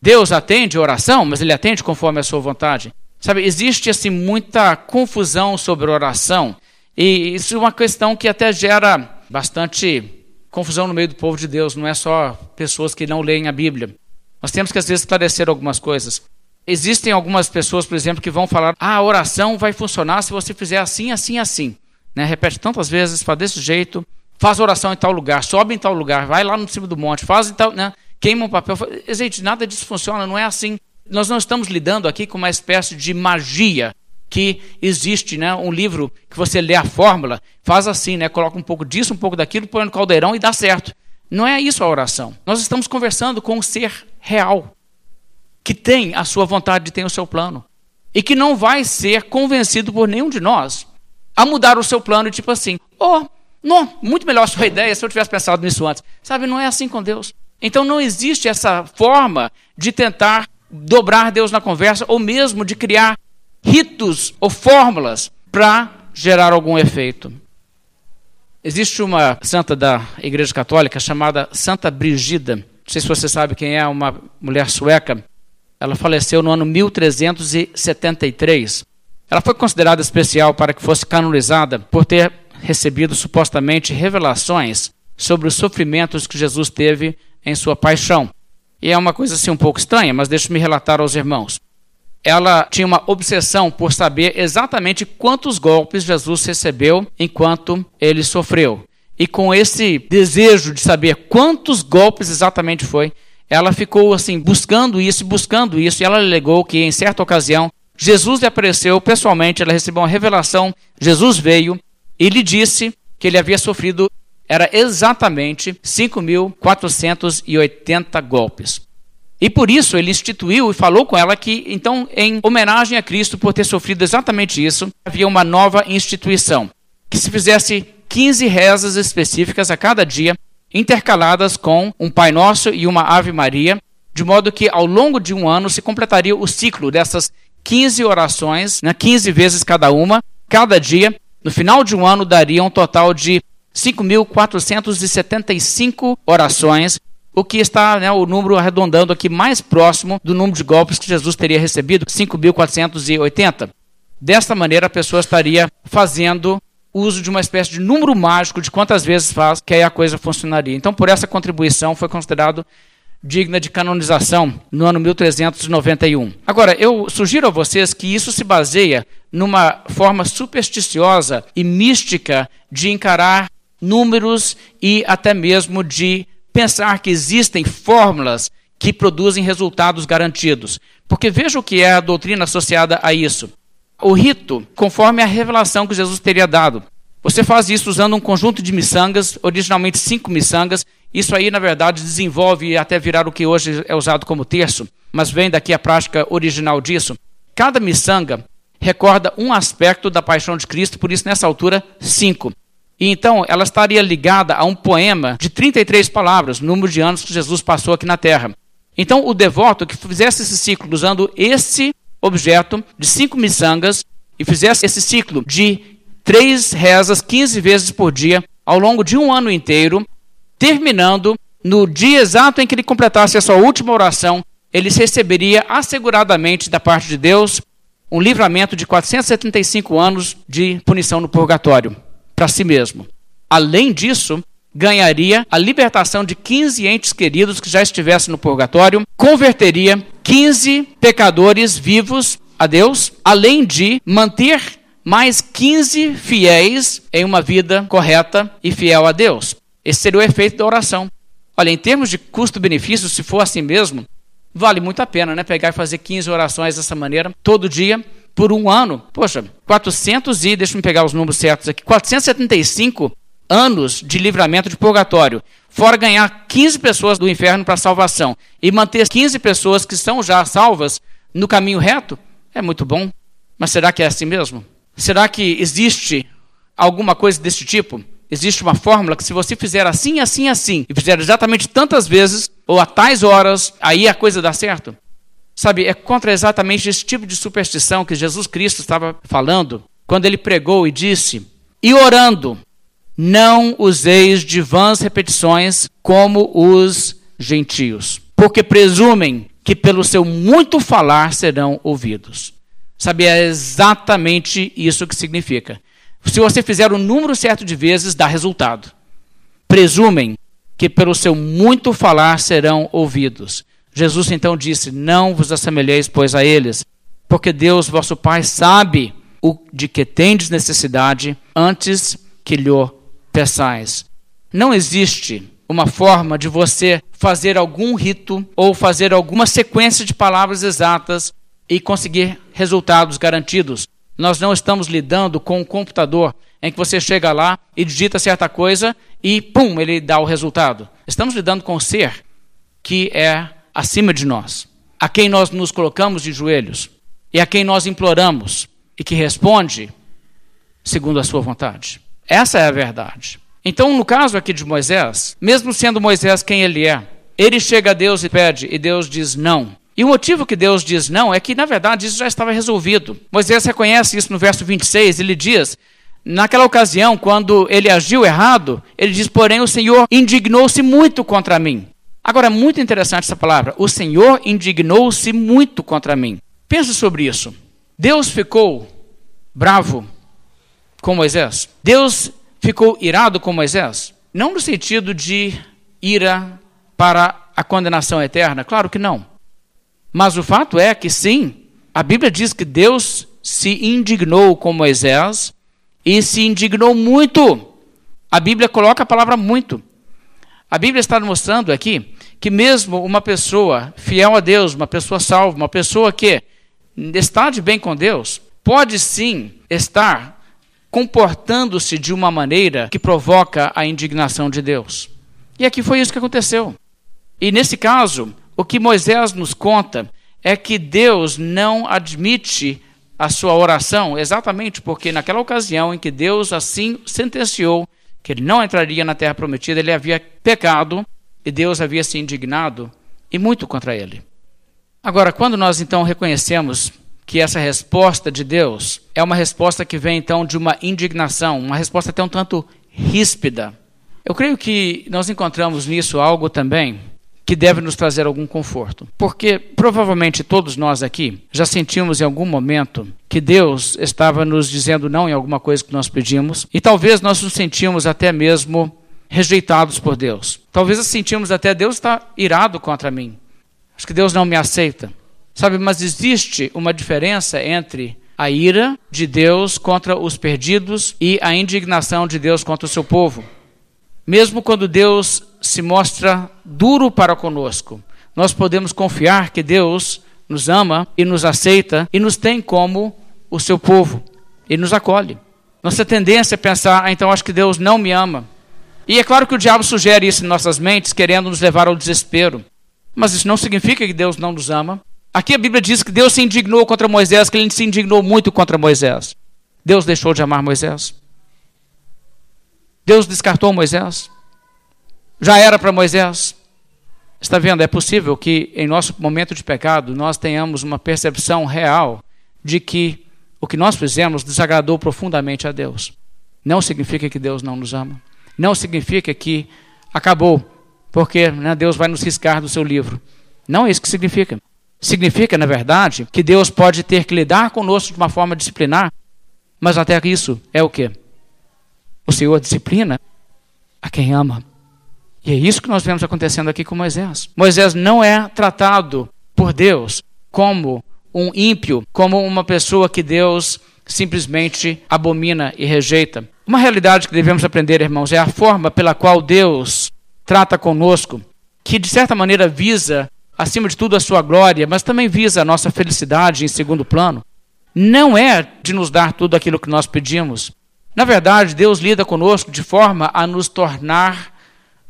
A: Deus atende a oração, mas ele atende conforme a sua vontade. Sabe, existe assim muita confusão sobre oração, e isso é uma questão que até gera bastante confusão no meio do povo de Deus, não é só pessoas que não leem a Bíblia. Nós temos que às vezes esclarecer algumas coisas. Existem algumas pessoas, por exemplo, que vão falar: ah, a oração vai funcionar se você fizer assim, assim, assim. Né? Repete tantas vezes, fala desse jeito, faz oração em tal lugar, sobe em tal lugar, vai lá no cima do monte, faz em tal, né? queima um papel. Gente, nada disso funciona, não é assim. Nós não estamos lidando aqui com uma espécie de magia que existe, né? Um livro que você lê a fórmula, faz assim, né? Coloca um pouco disso, um pouco daquilo, põe no caldeirão e dá certo. Não é isso a oração. Nós estamos conversando com um ser real, que tem a sua vontade, de ter o seu plano, e que não vai ser convencido por nenhum de nós a mudar o seu plano, tipo assim, oh, não, muito melhor a sua ideia se eu tivesse pensado nisso antes. Sabe, não é assim com Deus. Então não existe essa forma de tentar dobrar Deus na conversa ou mesmo de criar ritos ou fórmulas para gerar algum efeito. Existe uma santa da Igreja Católica chamada Santa Brigida. Não sei se você sabe quem é, uma mulher sueca. Ela faleceu no ano 1373. Ela foi considerada especial para que fosse canonizada por ter recebido supostamente revelações sobre os sofrimentos que Jesus teve em sua paixão. E é uma coisa assim um pouco estranha, mas deixe-me relatar aos irmãos. Ela tinha uma obsessão por saber exatamente quantos golpes Jesus recebeu enquanto ele sofreu. E com esse desejo de saber quantos golpes exatamente foi, ela ficou assim buscando isso, buscando isso, e ela alegou que em certa ocasião Jesus lhe apareceu pessoalmente, ela recebeu uma revelação, Jesus veio e lhe disse que ele havia sofrido era exatamente 5.480 golpes. E por isso ele instituiu e falou com ela que, então, em homenagem a Cristo por ter sofrido exatamente isso, havia uma nova instituição, que se fizesse 15 rezas específicas a cada dia, intercaladas com um Pai Nosso e uma Ave Maria, de modo que ao longo de um ano se completaria o ciclo dessas 15 orações, né, 15 vezes cada uma, cada dia. No final de um ano daria um total de 5.475 orações, o que está né, o número arredondando aqui mais próximo do número de golpes que Jesus teria recebido, 5.480. Desta maneira, a pessoa estaria fazendo uso de uma espécie de número mágico de quantas vezes faz, que aí a coisa funcionaria. Então, por essa contribuição, foi considerado digna de canonização no ano 1391. Agora, eu sugiro a vocês que isso se baseia numa forma supersticiosa e mística de encarar números e até mesmo de pensar que existem fórmulas que produzem resultados garantidos. Porque veja o que é a doutrina associada a isso. O rito, conforme a revelação que Jesus teria dado. Você faz isso usando um conjunto de miçangas, originalmente cinco miçangas. Isso aí, na verdade, desenvolve até virar o que hoje é usado como terço, mas vem daqui a prática original disso. Cada miçanga recorda um aspecto da paixão de Cristo, por isso, nessa altura, cinco. E então ela estaria ligada a um poema de 33 palavras, número de anos que Jesus passou aqui na Terra. Então o devoto que fizesse esse ciclo usando esse objeto de cinco miçangas e fizesse esse ciclo de três rezas 15 vezes por dia ao longo de um ano inteiro, terminando no dia exato em que ele completasse a sua última oração, ele receberia asseguradamente da parte de Deus um livramento de 475 anos de punição no purgatório para si mesmo. Além disso, ganharia a libertação de 15 entes queridos que já estivessem no purgatório, converteria 15 pecadores vivos a Deus, além de manter mais 15 fiéis em uma vida correta e fiel a Deus. Esse seria o efeito da oração. Olha, em termos de custo-benefício, se for assim mesmo, vale muito a pena, né? Pegar e fazer 15 orações dessa maneira, todo dia, por um ano, poxa, 400 e, deixa eu pegar os números certos aqui, 475 anos de livramento de purgatório, fora ganhar 15 pessoas do inferno para salvação e manter 15 pessoas que são já salvas no caminho reto, é muito bom. Mas será que é assim mesmo? Será que existe alguma coisa desse tipo? Existe uma fórmula que se você fizer assim, assim, assim, e fizer exatamente tantas vezes, ou a tais horas, aí a coisa dá certo? Sabe, é contra exatamente esse tipo de superstição que Jesus Cristo estava falando quando ele pregou e disse: E orando, não useis de vãs repetições como os gentios, porque presumem que pelo seu muito falar serão ouvidos. Sabe, é exatamente isso que significa. Se você fizer o número certo de vezes, dá resultado. Presumem que pelo seu muito falar serão ouvidos. Jesus então disse: Não vos assemelheis, pois, a eles, porque Deus, vosso Pai, sabe o de que tendes necessidade antes que lhe peçais. Não existe uma forma de você fazer algum rito ou fazer alguma sequência de palavras exatas e conseguir resultados garantidos. Nós não estamos lidando com um computador em que você chega lá e digita certa coisa e pum, ele dá o resultado. Estamos lidando com um ser que é acima de nós, a quem nós nos colocamos de joelhos e a quem nós imploramos e que responde segundo a sua vontade. Essa é a verdade. Então, no caso aqui de Moisés, mesmo sendo Moisés quem ele é, ele chega a Deus e pede, e Deus diz não. E o motivo que Deus diz não é que, na verdade, isso já estava resolvido. Moisés reconhece isso no verso 26, ele diz: Naquela ocasião, quando ele agiu errado, ele diz: Porém, o Senhor indignou-se muito contra mim. Agora, é muito interessante essa palavra. O Senhor indignou-se muito contra mim. Pense sobre isso. Deus ficou bravo com Moisés. Deus ficou irado com Moisés? Não no sentido de ira para a condenação eterna, claro que não. Mas o fato é que sim, a Bíblia diz que Deus se indignou com Moisés e se indignou muito. A Bíblia coloca a palavra muito. A Bíblia está mostrando aqui que mesmo uma pessoa fiel a Deus, uma pessoa salva, uma pessoa que está de bem com Deus, pode sim estar comportando-se de uma maneira que provoca a indignação de Deus. E aqui foi isso que aconteceu. E nesse caso, o que Moisés nos conta é que Deus não admite a sua oração, exatamente porque naquela ocasião em que Deus assim sentenciou que ele não entraria na terra prometida, ele havia pecado e Deus havia se indignado e muito contra ele. Agora, quando nós então reconhecemos que essa resposta de Deus é uma resposta que vem então de uma indignação, uma resposta até um tanto ríspida. Eu creio que nós encontramos nisso algo também que deve nos trazer algum conforto. Porque provavelmente todos nós aqui já sentimos em algum momento que Deus estava nos dizendo não em alguma coisa que nós pedimos, e talvez nós nos sentimos até mesmo rejeitados por Deus. Talvez sentimos até Deus está irado contra mim. Acho que Deus não me aceita. Sabe, mas existe uma diferença entre a ira de Deus contra os perdidos e a indignação de Deus contra o seu povo. Mesmo quando Deus se mostra duro para conosco, nós podemos confiar que Deus nos ama e nos aceita e nos tem como o seu povo e nos acolhe. Nossa tendência é pensar, ah, então acho que Deus não me ama. E é claro que o diabo sugere isso em nossas mentes, querendo nos levar ao desespero. Mas isso não significa que Deus não nos ama. Aqui a Bíblia diz que Deus se indignou contra Moisés, que ele se indignou muito contra Moisés. Deus deixou de amar Moisés. Deus descartou Moisés. Já era para Moisés. Está vendo? É possível que em nosso momento de pecado nós tenhamos uma percepção real de que o que nós fizemos desagradou profundamente a Deus. Não significa que Deus não nos ama. Não significa que acabou, porque né, Deus vai nos riscar do seu livro. Não é isso que significa. Significa, na verdade, que Deus pode ter que lidar conosco de uma forma disciplinar, mas até isso é o que? O Senhor disciplina a quem ama. E é isso que nós vemos acontecendo aqui com Moisés. Moisés não é tratado por Deus como um ímpio, como uma pessoa que Deus simplesmente abomina e rejeita. Uma realidade que devemos aprender, irmãos, é a forma pela qual Deus trata conosco, que de certa maneira visa acima de tudo, a sua glória, mas também visa a nossa felicidade em segundo plano, não é de nos dar tudo aquilo que nós pedimos. Na verdade, Deus lida conosco de forma a nos tornar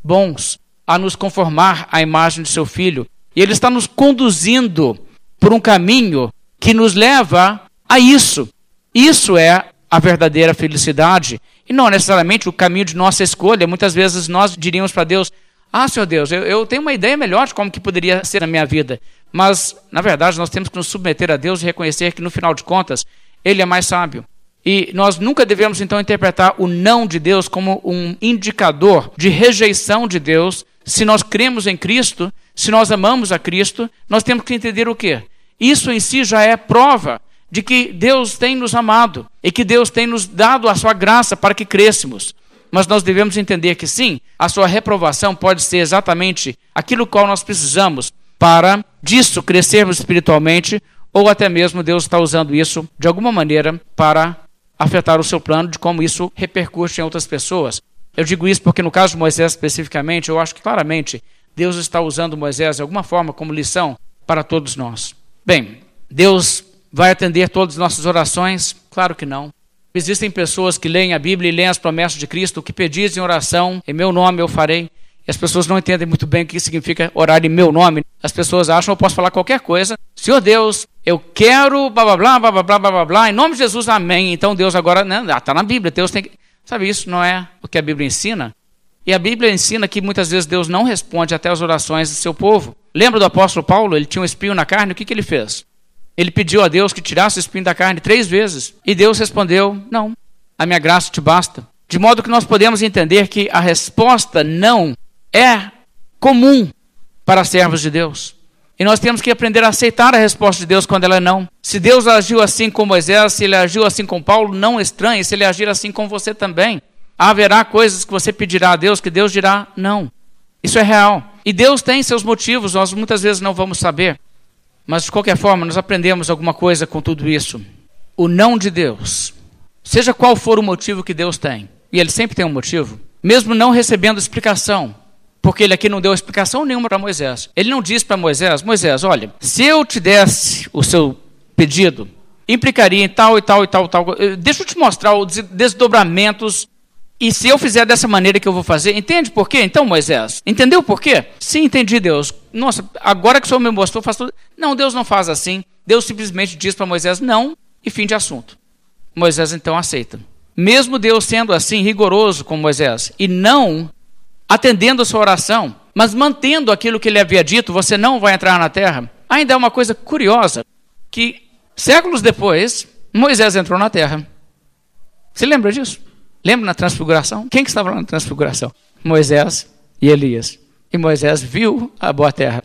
A: bons, a nos conformar à imagem de seu filho. E Ele está nos conduzindo por um caminho que nos leva a isso. Isso é a verdadeira felicidade. E não necessariamente o caminho de nossa escolha. Muitas vezes nós diríamos para Deus: ah, Senhor Deus, eu, eu tenho uma ideia melhor de como que poderia ser na minha vida. Mas, na verdade, nós temos que nos submeter a Deus e reconhecer que, no final de contas, Ele é mais sábio. E nós nunca devemos, então, interpretar o não de Deus como um indicador de rejeição de Deus. Se nós cremos em Cristo, se nós amamos a Cristo, nós temos que entender o quê? Isso em si já é prova de que Deus tem nos amado e que Deus tem nos dado a sua graça para que crescemos mas nós devemos entender que sim, a sua reprovação pode ser exatamente aquilo qual nós precisamos para disso crescermos espiritualmente, ou até mesmo Deus está usando isso de alguma maneira para afetar o seu plano de como isso repercute em outras pessoas. Eu digo isso porque no caso de Moisés especificamente, eu acho que claramente Deus está usando Moisés de alguma forma como lição para todos nós. Bem, Deus vai atender todas as nossas orações? Claro que não. Existem pessoas que leem a Bíblia e leem as promessas de Cristo, o que pedis em oração, em meu nome eu farei. E as pessoas não entendem muito bem o que significa orar em meu nome. As pessoas acham que eu posso falar qualquer coisa. Senhor Deus, eu quero blá blá blá blá blá blá blá blá, em nome de Jesus, amém. Então Deus agora, né, está na Bíblia, Deus tem que. Sabe, isso não é o que a Bíblia ensina? E a Bíblia ensina que muitas vezes Deus não responde até as orações do seu povo. Lembra do apóstolo Paulo? Ele tinha um espinho na carne, o que, que ele fez? Ele pediu a Deus que tirasse o espinho da carne três vezes. E Deus respondeu: Não, a minha graça te basta. De modo que nós podemos entender que a resposta não é comum para servos de Deus. E nós temos que aprender a aceitar a resposta de Deus quando ela é não. Se Deus agiu assim com Moisés, se ele agiu assim com Paulo, não estranhe se ele agir assim com você também. Haverá coisas que você pedirá a Deus que Deus dirá não. Isso é real. E Deus tem seus motivos, nós muitas vezes não vamos saber. Mas de qualquer forma, nós aprendemos alguma coisa com tudo isso. O não de Deus, seja qual for o motivo que Deus tem, e ele sempre tem um motivo, mesmo não recebendo explicação, porque ele aqui não deu explicação nenhuma para Moisés. Ele não disse para Moisés: Moisés, olha, se eu te desse o seu pedido, implicaria em tal e tal e tal e tal. Eh, deixa eu te mostrar os desdobramentos. E se eu fizer dessa maneira que eu vou fazer, entende por quê? Então, Moisés, entendeu por quê? Sim, entendi, Deus. Nossa, agora que o Senhor me mostrou, faz tudo. Não, Deus não faz assim. Deus simplesmente diz para Moisés não e fim de assunto. Moisés então aceita. Mesmo Deus sendo assim rigoroso com Moisés e não atendendo a sua oração, mas mantendo aquilo que ele havia dito, você não vai entrar na terra. Ainda é uma coisa curiosa, que séculos depois, Moisés entrou na terra. Você lembra disso? Lembra na transfiguração? Quem que estava na transfiguração? Moisés e Elias. E Moisés viu a boa terra.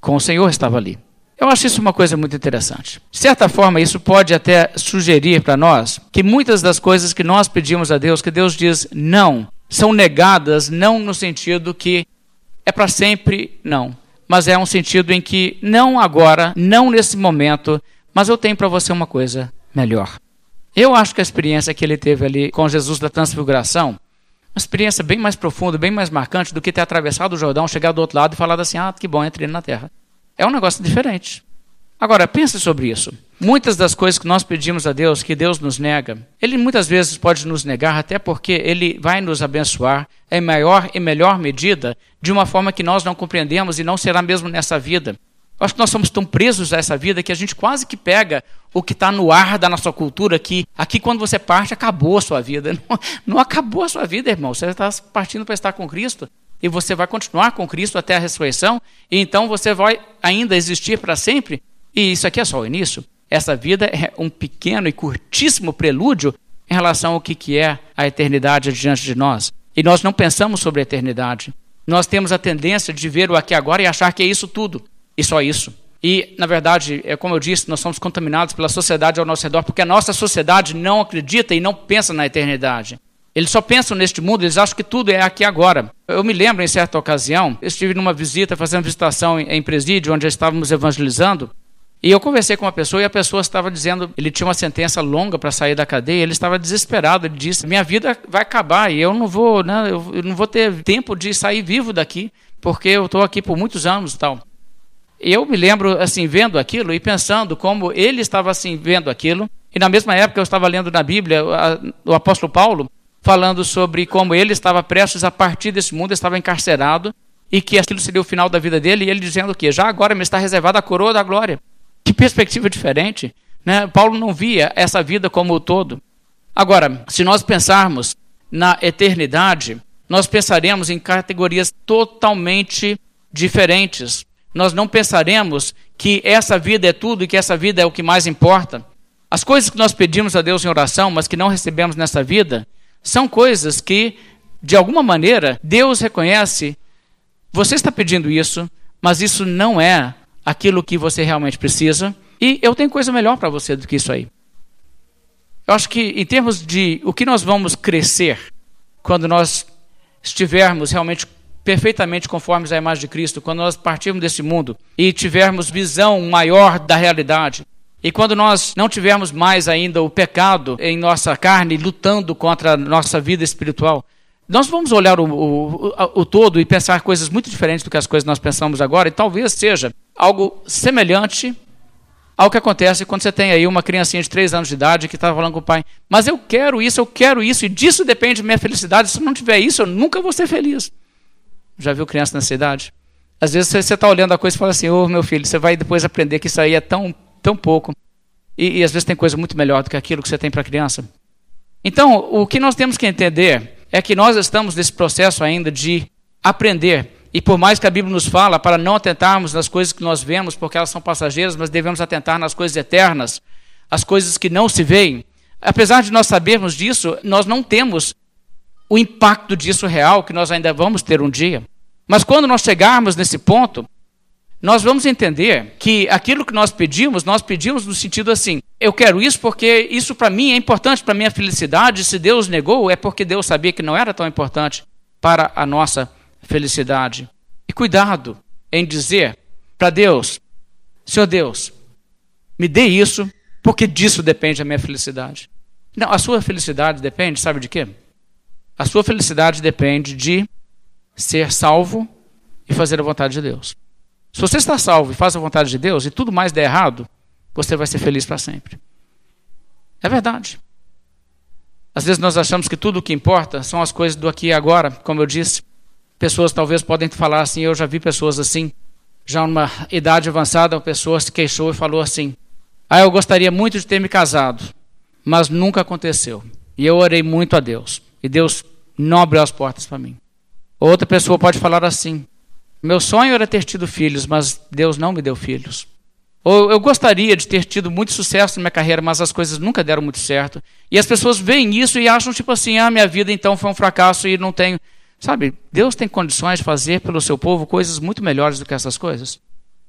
A: Com o Senhor estava ali. Eu acho isso uma coisa muito interessante. De certa forma, isso pode até sugerir para nós que muitas das coisas que nós pedimos a Deus, que Deus diz não, são negadas não no sentido que é para sempre, não. Mas é um sentido em que não agora, não nesse momento, mas eu tenho para você uma coisa melhor. Eu acho que a experiência que ele teve ali com Jesus da transfiguração, uma experiência bem mais profunda, bem mais marcante do que ter atravessado o Jordão, chegar do outro lado e falar assim: ah, que bom, entrei na terra. É um negócio diferente. Agora, pense sobre isso. Muitas das coisas que nós pedimos a Deus, que Deus nos nega, Ele muitas vezes pode nos negar, até porque Ele vai nos abençoar em maior e melhor medida, de uma forma que nós não compreendemos e não será mesmo nessa vida. Acho que nós somos tão presos a essa vida que a gente quase que pega o que está no ar da nossa cultura, que aqui quando você parte, acabou a sua vida. Não, não acabou a sua vida, irmão. Você está partindo para estar com Cristo e você vai continuar com Cristo até a ressurreição, e então você vai ainda existir para sempre e isso aqui é só o início. Essa vida é um pequeno e curtíssimo prelúdio em relação ao que é a eternidade diante de nós. E nós não pensamos sobre a eternidade. Nós temos a tendência de ver o aqui agora e achar que é isso tudo, e só isso. E, na verdade, é como eu disse, nós somos contaminados pela sociedade ao nosso redor, porque a nossa sociedade não acredita e não pensa na eternidade. Eles só pensam neste mundo, eles acham que tudo é aqui agora. Eu me lembro, em certa ocasião, eu estive numa visita, fazendo visitação em presídio, onde estávamos evangelizando, e eu conversei com uma pessoa e a pessoa estava dizendo, ele tinha uma sentença longa para sair da cadeia, ele estava desesperado, ele disse: "Minha vida vai acabar e eu não vou, né, eu não vou ter tempo de sair vivo daqui, porque eu estou aqui por muitos anos, tal". Eu me lembro assim vendo aquilo e pensando como ele estava assim vendo aquilo. E na mesma época eu estava lendo na Bíblia o apóstolo Paulo falando sobre como ele estava prestes a partir desse mundo, estava encarcerado e que aquilo seria o final da vida dele, e ele dizendo que já agora me está reservada a coroa da glória. Que perspectiva diferente. Né? Paulo não via essa vida como o todo. Agora, se nós pensarmos na eternidade, nós pensaremos em categorias totalmente diferentes. Nós não pensaremos que essa vida é tudo e que essa vida é o que mais importa. As coisas que nós pedimos a Deus em oração, mas que não recebemos nessa vida, são coisas que, de alguma maneira, Deus reconhece. Você está pedindo isso, mas isso não é aquilo que você realmente precisa. E eu tenho coisa melhor para você do que isso aí. Eu acho que, em termos de o que nós vamos crescer quando nós estivermos realmente perfeitamente conformes à imagem de Cristo, quando nós partirmos desse mundo e tivermos visão maior da realidade, e quando nós não tivermos mais ainda o pecado em nossa carne lutando contra a nossa vida espiritual, Nós vamos olhar o, o, o, todo e pensar coisas muito diferentes do que as coisas nós pensamos agora, e talvez seja algo semelhante ao que acontece quando você tem aí uma criancinha de 3 anos de idade que está falando com o pai, mas eu quero isso, eu quero isso, e disso depende minha felicidade. Se não tiver isso, eu nunca vou ser feliz. Já viu criança nessa idade? Às vezes você está olhando a coisa e fala assim, ô oh, meu filho, você vai depois aprender que isso aí é tão, tão pouco. E, e às vezes tem coisa muito melhor do que aquilo que você tem para criança. Então, o que nós temos que entender é que nós estamos nesse processo ainda de aprender. E por mais que a Bíblia nos fala para não atentarmos nas coisas que nós vemos, porque elas são passageiras, mas devemos atentar nas coisas eternas, as coisas que não se veem. Apesar de nós sabermos disso, nós não temos o impacto disso real que nós ainda vamos ter um dia. Mas quando nós chegarmos nesse ponto, nós vamos entender que aquilo que nós pedimos, nós pedimos no sentido assim: eu quero isso porque isso para mim é importante para minha felicidade. Se Deus negou, é porque Deus sabia que não era tão importante para a nossa felicidade. E cuidado em dizer para Deus: Senhor Deus, me dê isso porque disso depende a minha felicidade. Não, a sua felicidade depende, sabe de quê? A sua felicidade depende de ser salvo e fazer a vontade de Deus. Se você está salvo e faz a vontade de Deus e tudo mais der errado, você vai ser feliz para sempre. É verdade. Às vezes nós achamos que tudo o que importa são as coisas do aqui e agora, como eu disse. Pessoas talvez podem falar assim, eu já vi pessoas assim, já numa idade avançada, uma pessoa se queixou e falou assim: "Ah, eu gostaria muito de ter me casado, mas nunca aconteceu. E eu orei muito a Deus, e Deus não abriu as portas para mim." Outra pessoa pode falar assim: meu sonho era ter tido filhos, mas Deus não me deu filhos. Ou eu gostaria de ter tido muito sucesso na minha carreira, mas as coisas nunca deram muito certo. E as pessoas veem isso e acham tipo assim: ah, minha vida então foi um fracasso e não tenho. Sabe, Deus tem condições de fazer pelo seu povo coisas muito melhores do que essas coisas.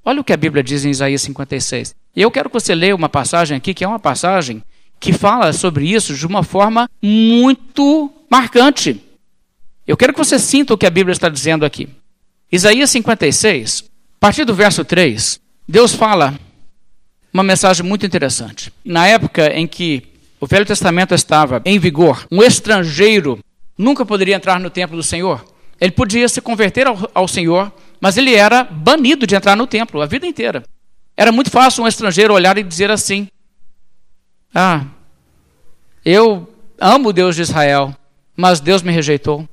A: Olha o que a Bíblia diz em Isaías 56. E eu quero que você leia uma passagem aqui, que é uma passagem que fala sobre isso de uma forma muito marcante. Eu quero que você sinta o que a Bíblia está dizendo aqui. Isaías 56, a partir do verso 3, Deus fala uma mensagem muito interessante. Na época em que o Velho Testamento estava em vigor, um estrangeiro nunca poderia entrar no templo do Senhor. Ele podia se converter ao, ao Senhor, mas ele era banido de entrar no templo a vida inteira. Era muito fácil um estrangeiro olhar e dizer assim: Ah, eu amo o Deus de Israel, mas Deus me rejeitou.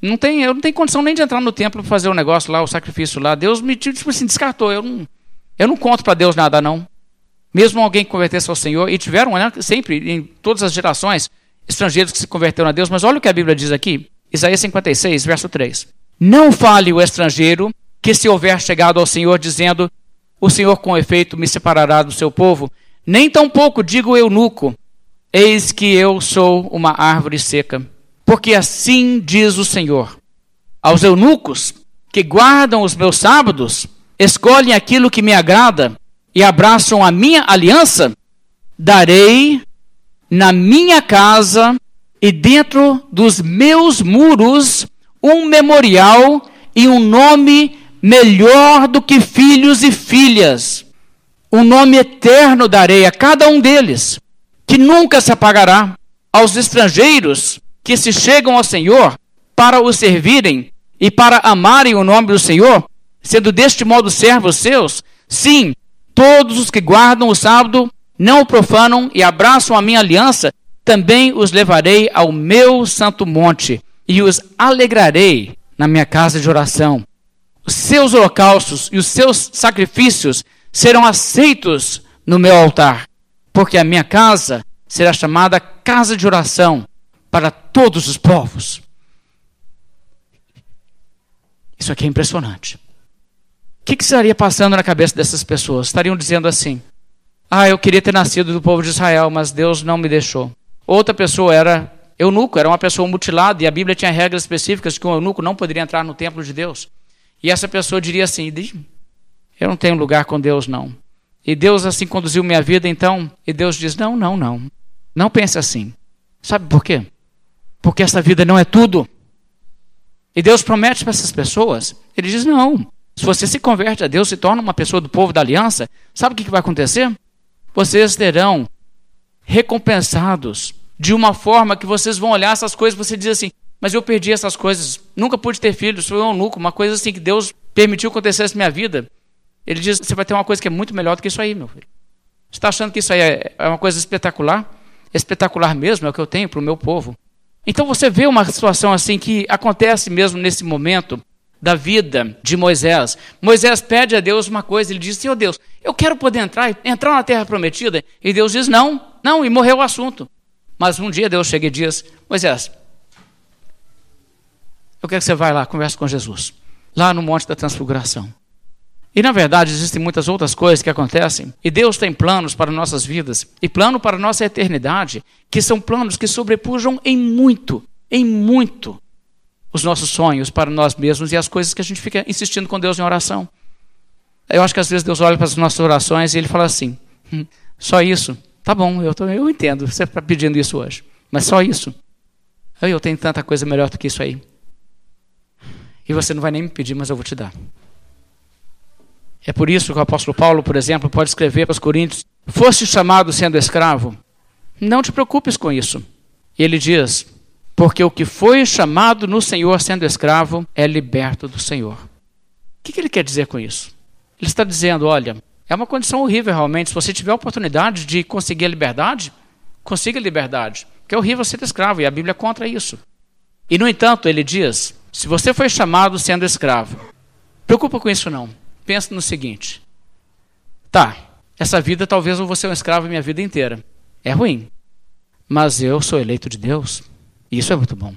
A: Não tem, eu não tenho condição nem de entrar no templo para fazer o um negócio lá, o sacrifício lá. Deus me tipo assim, descartou. Eu não, eu não conto para Deus nada, não. Mesmo alguém que convertesse ao Senhor, e tiveram né, sempre, em todas as gerações, estrangeiros que se converteram a Deus, mas olha o que a Bíblia diz aqui, Isaías 56, verso 3. Não fale o estrangeiro que se houver chegado ao Senhor dizendo, o Senhor com efeito me separará do seu povo, nem tampouco digo eunuco, eis que eu sou uma árvore seca porque assim diz o Senhor: aos eunucos que guardam os meus sábados, escolhem aquilo que me agrada e abraçam a minha aliança, darei na minha casa e dentro dos meus muros um memorial e um nome melhor do que filhos e filhas. Um nome eterno darei a cada um deles, que nunca se apagará. Aos estrangeiros que se chegam ao Senhor para o servirem e para amarem o nome do Senhor, sendo deste modo servos seus, sim, todos os que guardam o sábado, não o profanam e abraçam a minha aliança, também os levarei ao meu santo monte e os alegrarei na minha casa de oração. Os seus holocaustos e os seus sacrifícios serão aceitos no meu altar, porque a minha casa será chamada casa de oração para todos os povos. Isso aqui é impressionante. O que, que estaria passando na cabeça dessas pessoas? Estariam dizendo assim: Ah, eu queria ter nascido do povo de Israel, mas Deus não me deixou. Outra pessoa era eunuco, era uma pessoa mutilada, e a Bíblia tinha regras específicas que um eunuco não poderia entrar no templo de Deus. E essa pessoa diria assim: Eu não tenho lugar com Deus, não. E Deus assim conduziu minha vida, então. E Deus diz: Não, não, não. Não pense assim. Sabe por quê? Porque essa vida não é tudo. E Deus promete para essas pessoas, ele diz: não, se você se converte a Deus, se torna uma pessoa do povo da aliança, sabe o que vai acontecer? Vocês serão recompensados de uma forma que vocês vão olhar essas coisas e você diz assim: Mas eu perdi essas coisas. Nunca pude ter filhos, sou eunuco, uma coisa assim que Deus permitiu que acontecesse na minha vida. Ele diz: você vai ter uma coisa que é muito melhor do que isso aí, meu filho. Você está achando que isso aí é, é uma coisa espetacular? Espetacular mesmo é o que eu tenho para o meu povo. Então você vê uma situação assim que acontece mesmo nesse momento da vida de Moisés. Moisés pede a Deus uma coisa, ele diz: Senhor Deus, eu quero poder entrar, entrar na terra prometida. E Deus diz: Não, não, e morreu o assunto. Mas um dia Deus chega e diz: Moisés, eu quero que você vá lá, converse com Jesus, lá no Monte da Transfiguração. E na verdade existem muitas outras coisas que acontecem, e Deus tem planos para nossas vidas, e plano para nossa eternidade, que são planos que sobrepujam em muito, em muito, os nossos sonhos para nós mesmos e as coisas que a gente fica insistindo com Deus em oração. Eu acho que às vezes Deus olha para as nossas orações e ele fala assim: hum, só isso? Tá bom, eu, tô, eu entendo, você está pedindo isso hoje, mas só isso? Eu tenho tanta coisa melhor do que isso aí. E você não vai nem me pedir, mas eu vou te dar. É por isso que o apóstolo Paulo, por exemplo, pode escrever para os Coríntios: Foste chamado sendo escravo, não te preocupes com isso. Ele diz: Porque o que foi chamado no Senhor sendo escravo é liberto do Senhor. O que, que ele quer dizer com isso? Ele está dizendo: olha, é uma condição horrível realmente. Se você tiver a oportunidade de conseguir a liberdade, consiga a liberdade. Porque é horrível ser escravo e a Bíblia é contra isso. E no entanto, ele diz: se você foi chamado sendo escravo, preocupa com isso não pensa no seguinte: tá, essa vida talvez eu vou ser um escravo minha vida inteira. É ruim. Mas eu sou eleito de Deus. E isso é muito bom.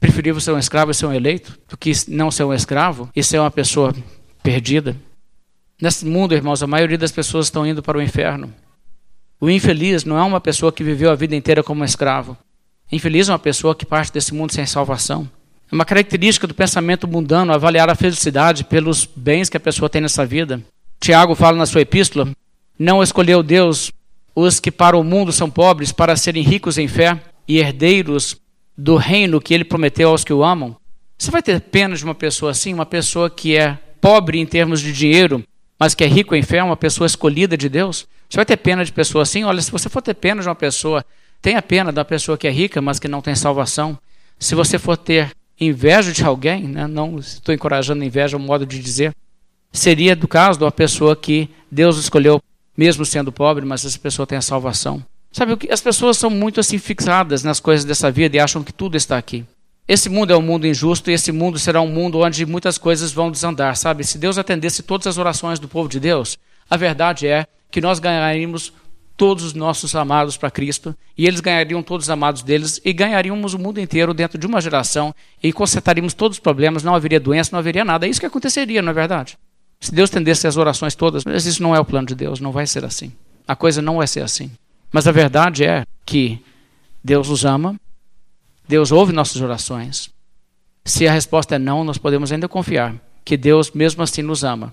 A: Preferível ser um escravo e ser um eleito do que não ser um escravo e ser uma pessoa perdida. Nesse mundo, irmãos, a maioria das pessoas estão indo para o inferno. O infeliz não é uma pessoa que viveu a vida inteira como um escravo. Infeliz é uma pessoa que parte desse mundo sem salvação. É uma característica do pensamento mundano avaliar a felicidade pelos bens que a pessoa tem nessa vida. Tiago fala na sua epístola: Não escolheu Deus os que para o mundo são pobres para serem ricos em fé e herdeiros do reino que ele prometeu aos que o amam. Você vai ter pena de uma pessoa assim, uma pessoa que é pobre em termos de dinheiro, mas que é rico em fé, uma pessoa escolhida de Deus? Você vai ter pena de pessoa assim? Olha, se você for ter pena de uma pessoa, tenha pena da pessoa que é rica, mas que não tem salvação. Se você for ter inveja de alguém, né? não estou encorajando inveja, é um modo de dizer, seria do caso de uma pessoa que Deus escolheu, mesmo sendo pobre, mas essa pessoa tem a salvação. Sabe, as pessoas são muito assim fixadas nas coisas dessa vida e acham que tudo está aqui. Esse mundo é um mundo injusto e esse mundo será um mundo onde muitas coisas vão desandar, sabe? Se Deus atendesse todas as orações do povo de Deus, a verdade é que nós ganharíamos todos os nossos amados para Cristo, e eles ganhariam todos os amados deles, e ganharíamos o mundo inteiro dentro de uma geração, e consertaríamos todos os problemas, não haveria doença, não haveria nada. É isso que aconteceria, não é verdade? Se Deus tendesse as orações todas, mas isso não é o plano de Deus, não vai ser assim. A coisa não vai ser assim. Mas a verdade é que Deus os ama, Deus ouve nossas orações. Se a resposta é não, nós podemos ainda confiar que Deus mesmo assim nos ama.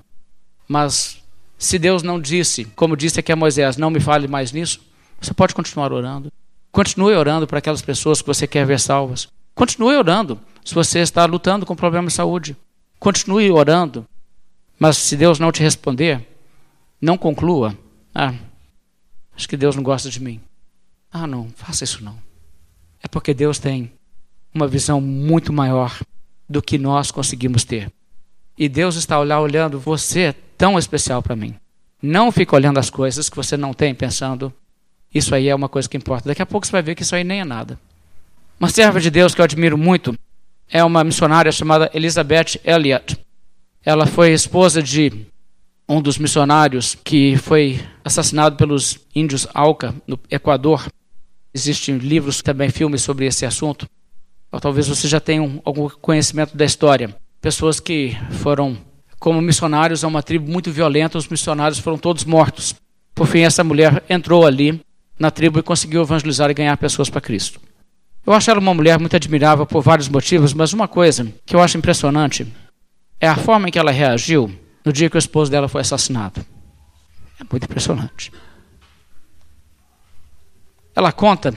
A: Mas se Deus não disse, como disse aqui a Moisés, não me fale mais nisso, você pode continuar orando. Continue orando para aquelas pessoas que você quer ver salvas. Continue orando se você está lutando com problemas de saúde. Continue orando. Mas se Deus não te responder, não conclua. Ah, acho que Deus não gosta de mim. Ah, não, faça isso não. É porque Deus tem uma visão muito maior do que nós conseguimos ter. E Deus está lá olhando você tão especial para mim. Não fique olhando as coisas que você não tem pensando, isso aí é uma coisa que importa. Daqui a pouco você vai ver que isso aí nem é nada. Uma serva de Deus que eu admiro muito é uma missionária chamada Elizabeth Elliot. Ela foi esposa de um dos missionários que foi assassinado pelos índios Auca no Equador. Existem livros, também filmes sobre esse assunto. Ou talvez você já tenha algum conhecimento da história. Pessoas que foram como missionários a uma tribo muito violenta, os missionários foram todos mortos. Por fim, essa mulher entrou ali na tribo e conseguiu evangelizar e ganhar pessoas para Cristo. Eu acho ela uma mulher muito admirável por vários motivos, mas uma coisa que eu acho impressionante é a forma em que ela reagiu no dia que o esposo dela foi assassinado. É muito impressionante. Ela conta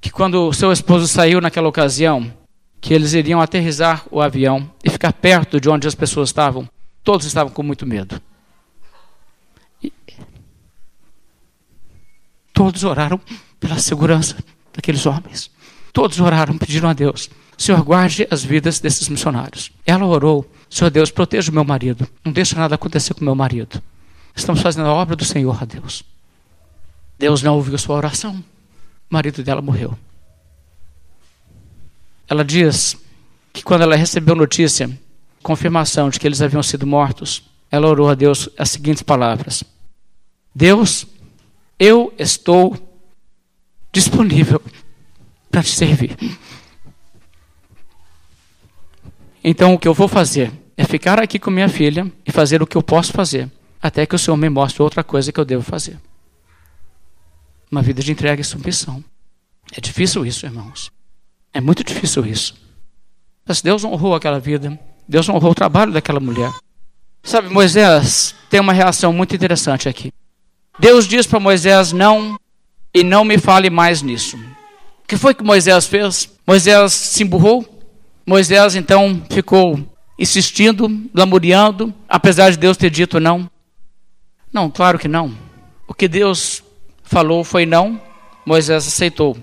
A: que quando o seu esposo saiu naquela ocasião, que eles iriam aterrizar o avião e ficar perto de onde as pessoas estavam, todos estavam com muito medo. E todos oraram pela segurança daqueles homens. Todos oraram, pediram a Deus: Senhor, guarde as vidas desses missionários. Ela orou: Senhor Deus, proteja o meu marido. Não deixe nada acontecer com meu marido. Estamos fazendo a obra do Senhor a Deus. Deus não ouviu sua oração. O marido dela morreu. Ela diz que quando ela recebeu notícia, confirmação de que eles haviam sido mortos, ela orou a Deus as seguintes palavras: Deus, eu estou disponível para te servir. Então o que eu vou fazer é ficar aqui com minha filha e fazer o que eu posso fazer, até que o Senhor me mostre outra coisa que eu devo fazer. Uma vida de entrega e submissão. É difícil isso, irmãos. É muito difícil isso. Mas Deus honrou aquela vida. Deus honrou o trabalho daquela mulher. Sabe, Moisés tem uma reação muito interessante aqui. Deus diz para Moisés: não, e não me fale mais nisso. O que foi que Moisés fez? Moisés se emburrou. Moisés então ficou insistindo, lamuriando, apesar de Deus ter dito não. Não, claro que não. O que Deus falou foi não, Moisés aceitou.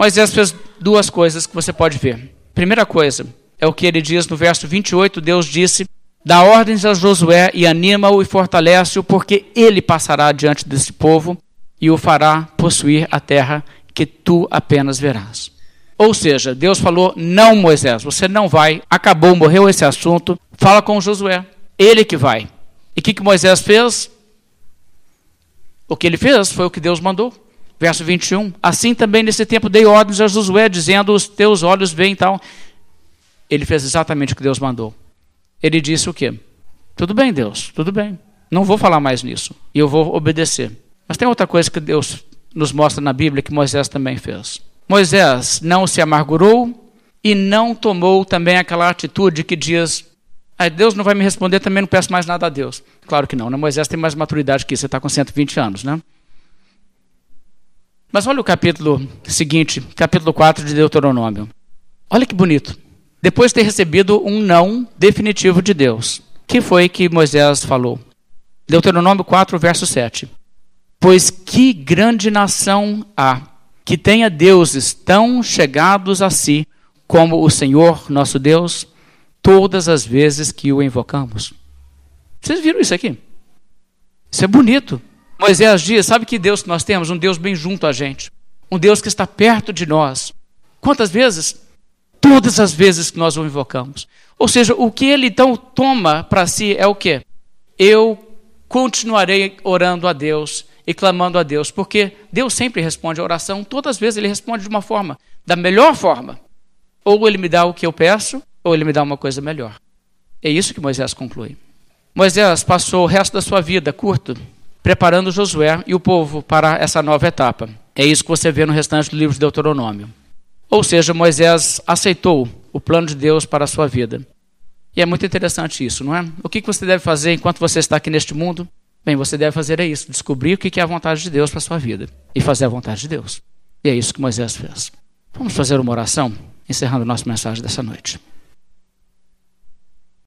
A: Moisés fez duas coisas que você pode ver. Primeira coisa é o que ele diz no verso 28, Deus disse: Dá ordens a Josué e anima-o e fortalece-o, porque ele passará diante desse povo e o fará possuir a terra que tu apenas verás. Ou seja, Deus falou: Não, Moisés, você não vai, acabou, morreu esse assunto, fala com Josué, ele que vai. E o que, que Moisés fez? O que ele fez foi o que Deus mandou. Verso 21. Assim também nesse tempo dei ordens a Josué, dizendo: Os teus olhos veem tal. Ele fez exatamente o que Deus mandou. Ele disse o quê? Tudo bem, Deus, tudo bem. Não vou falar mais nisso. E eu vou obedecer. Mas tem outra coisa que Deus nos mostra na Bíblia que Moisés também fez. Moisés não se amargurou e não tomou também aquela atitude que diz: ah, Deus não vai me responder, também não peço mais nada a Deus. Claro que não, né? Moisés tem mais maturidade que isso, você está com 120 anos, né? Mas olha o capítulo seguinte, capítulo 4 de Deuteronômio. Olha que bonito. Depois de ter recebido um não definitivo de Deus, que foi que Moisés falou? Deuteronômio 4, verso 7. Pois que grande nação há que tenha deuses tão chegados a si como o Senhor nosso Deus, todas as vezes que o invocamos. Vocês viram isso aqui? Isso é bonito. Moisés diz: sabe que Deus que nós temos? Um Deus bem junto a gente. Um Deus que está perto de nós. Quantas vezes? Todas as vezes que nós o invocamos. Ou seja, o que ele então toma para si é o quê? Eu continuarei orando a Deus e clamando a Deus, porque Deus sempre responde a oração, todas as vezes ele responde de uma forma, da melhor forma. Ou ele me dá o que eu peço, ou ele me dá uma coisa melhor. É isso que Moisés conclui. Moisés passou o resto da sua vida curto preparando Josué e o povo para essa nova etapa. É isso que você vê no restante do livro de Deuteronômio. Ou seja, Moisés aceitou o plano de Deus para a sua vida. E é muito interessante isso, não é? O que você deve fazer enquanto você está aqui neste mundo? Bem, você deve fazer é isso: descobrir o que é a vontade de Deus para a sua vida e fazer a vontade de Deus. E é isso que Moisés fez. Vamos fazer uma oração, encerrando nossa mensagem dessa noite.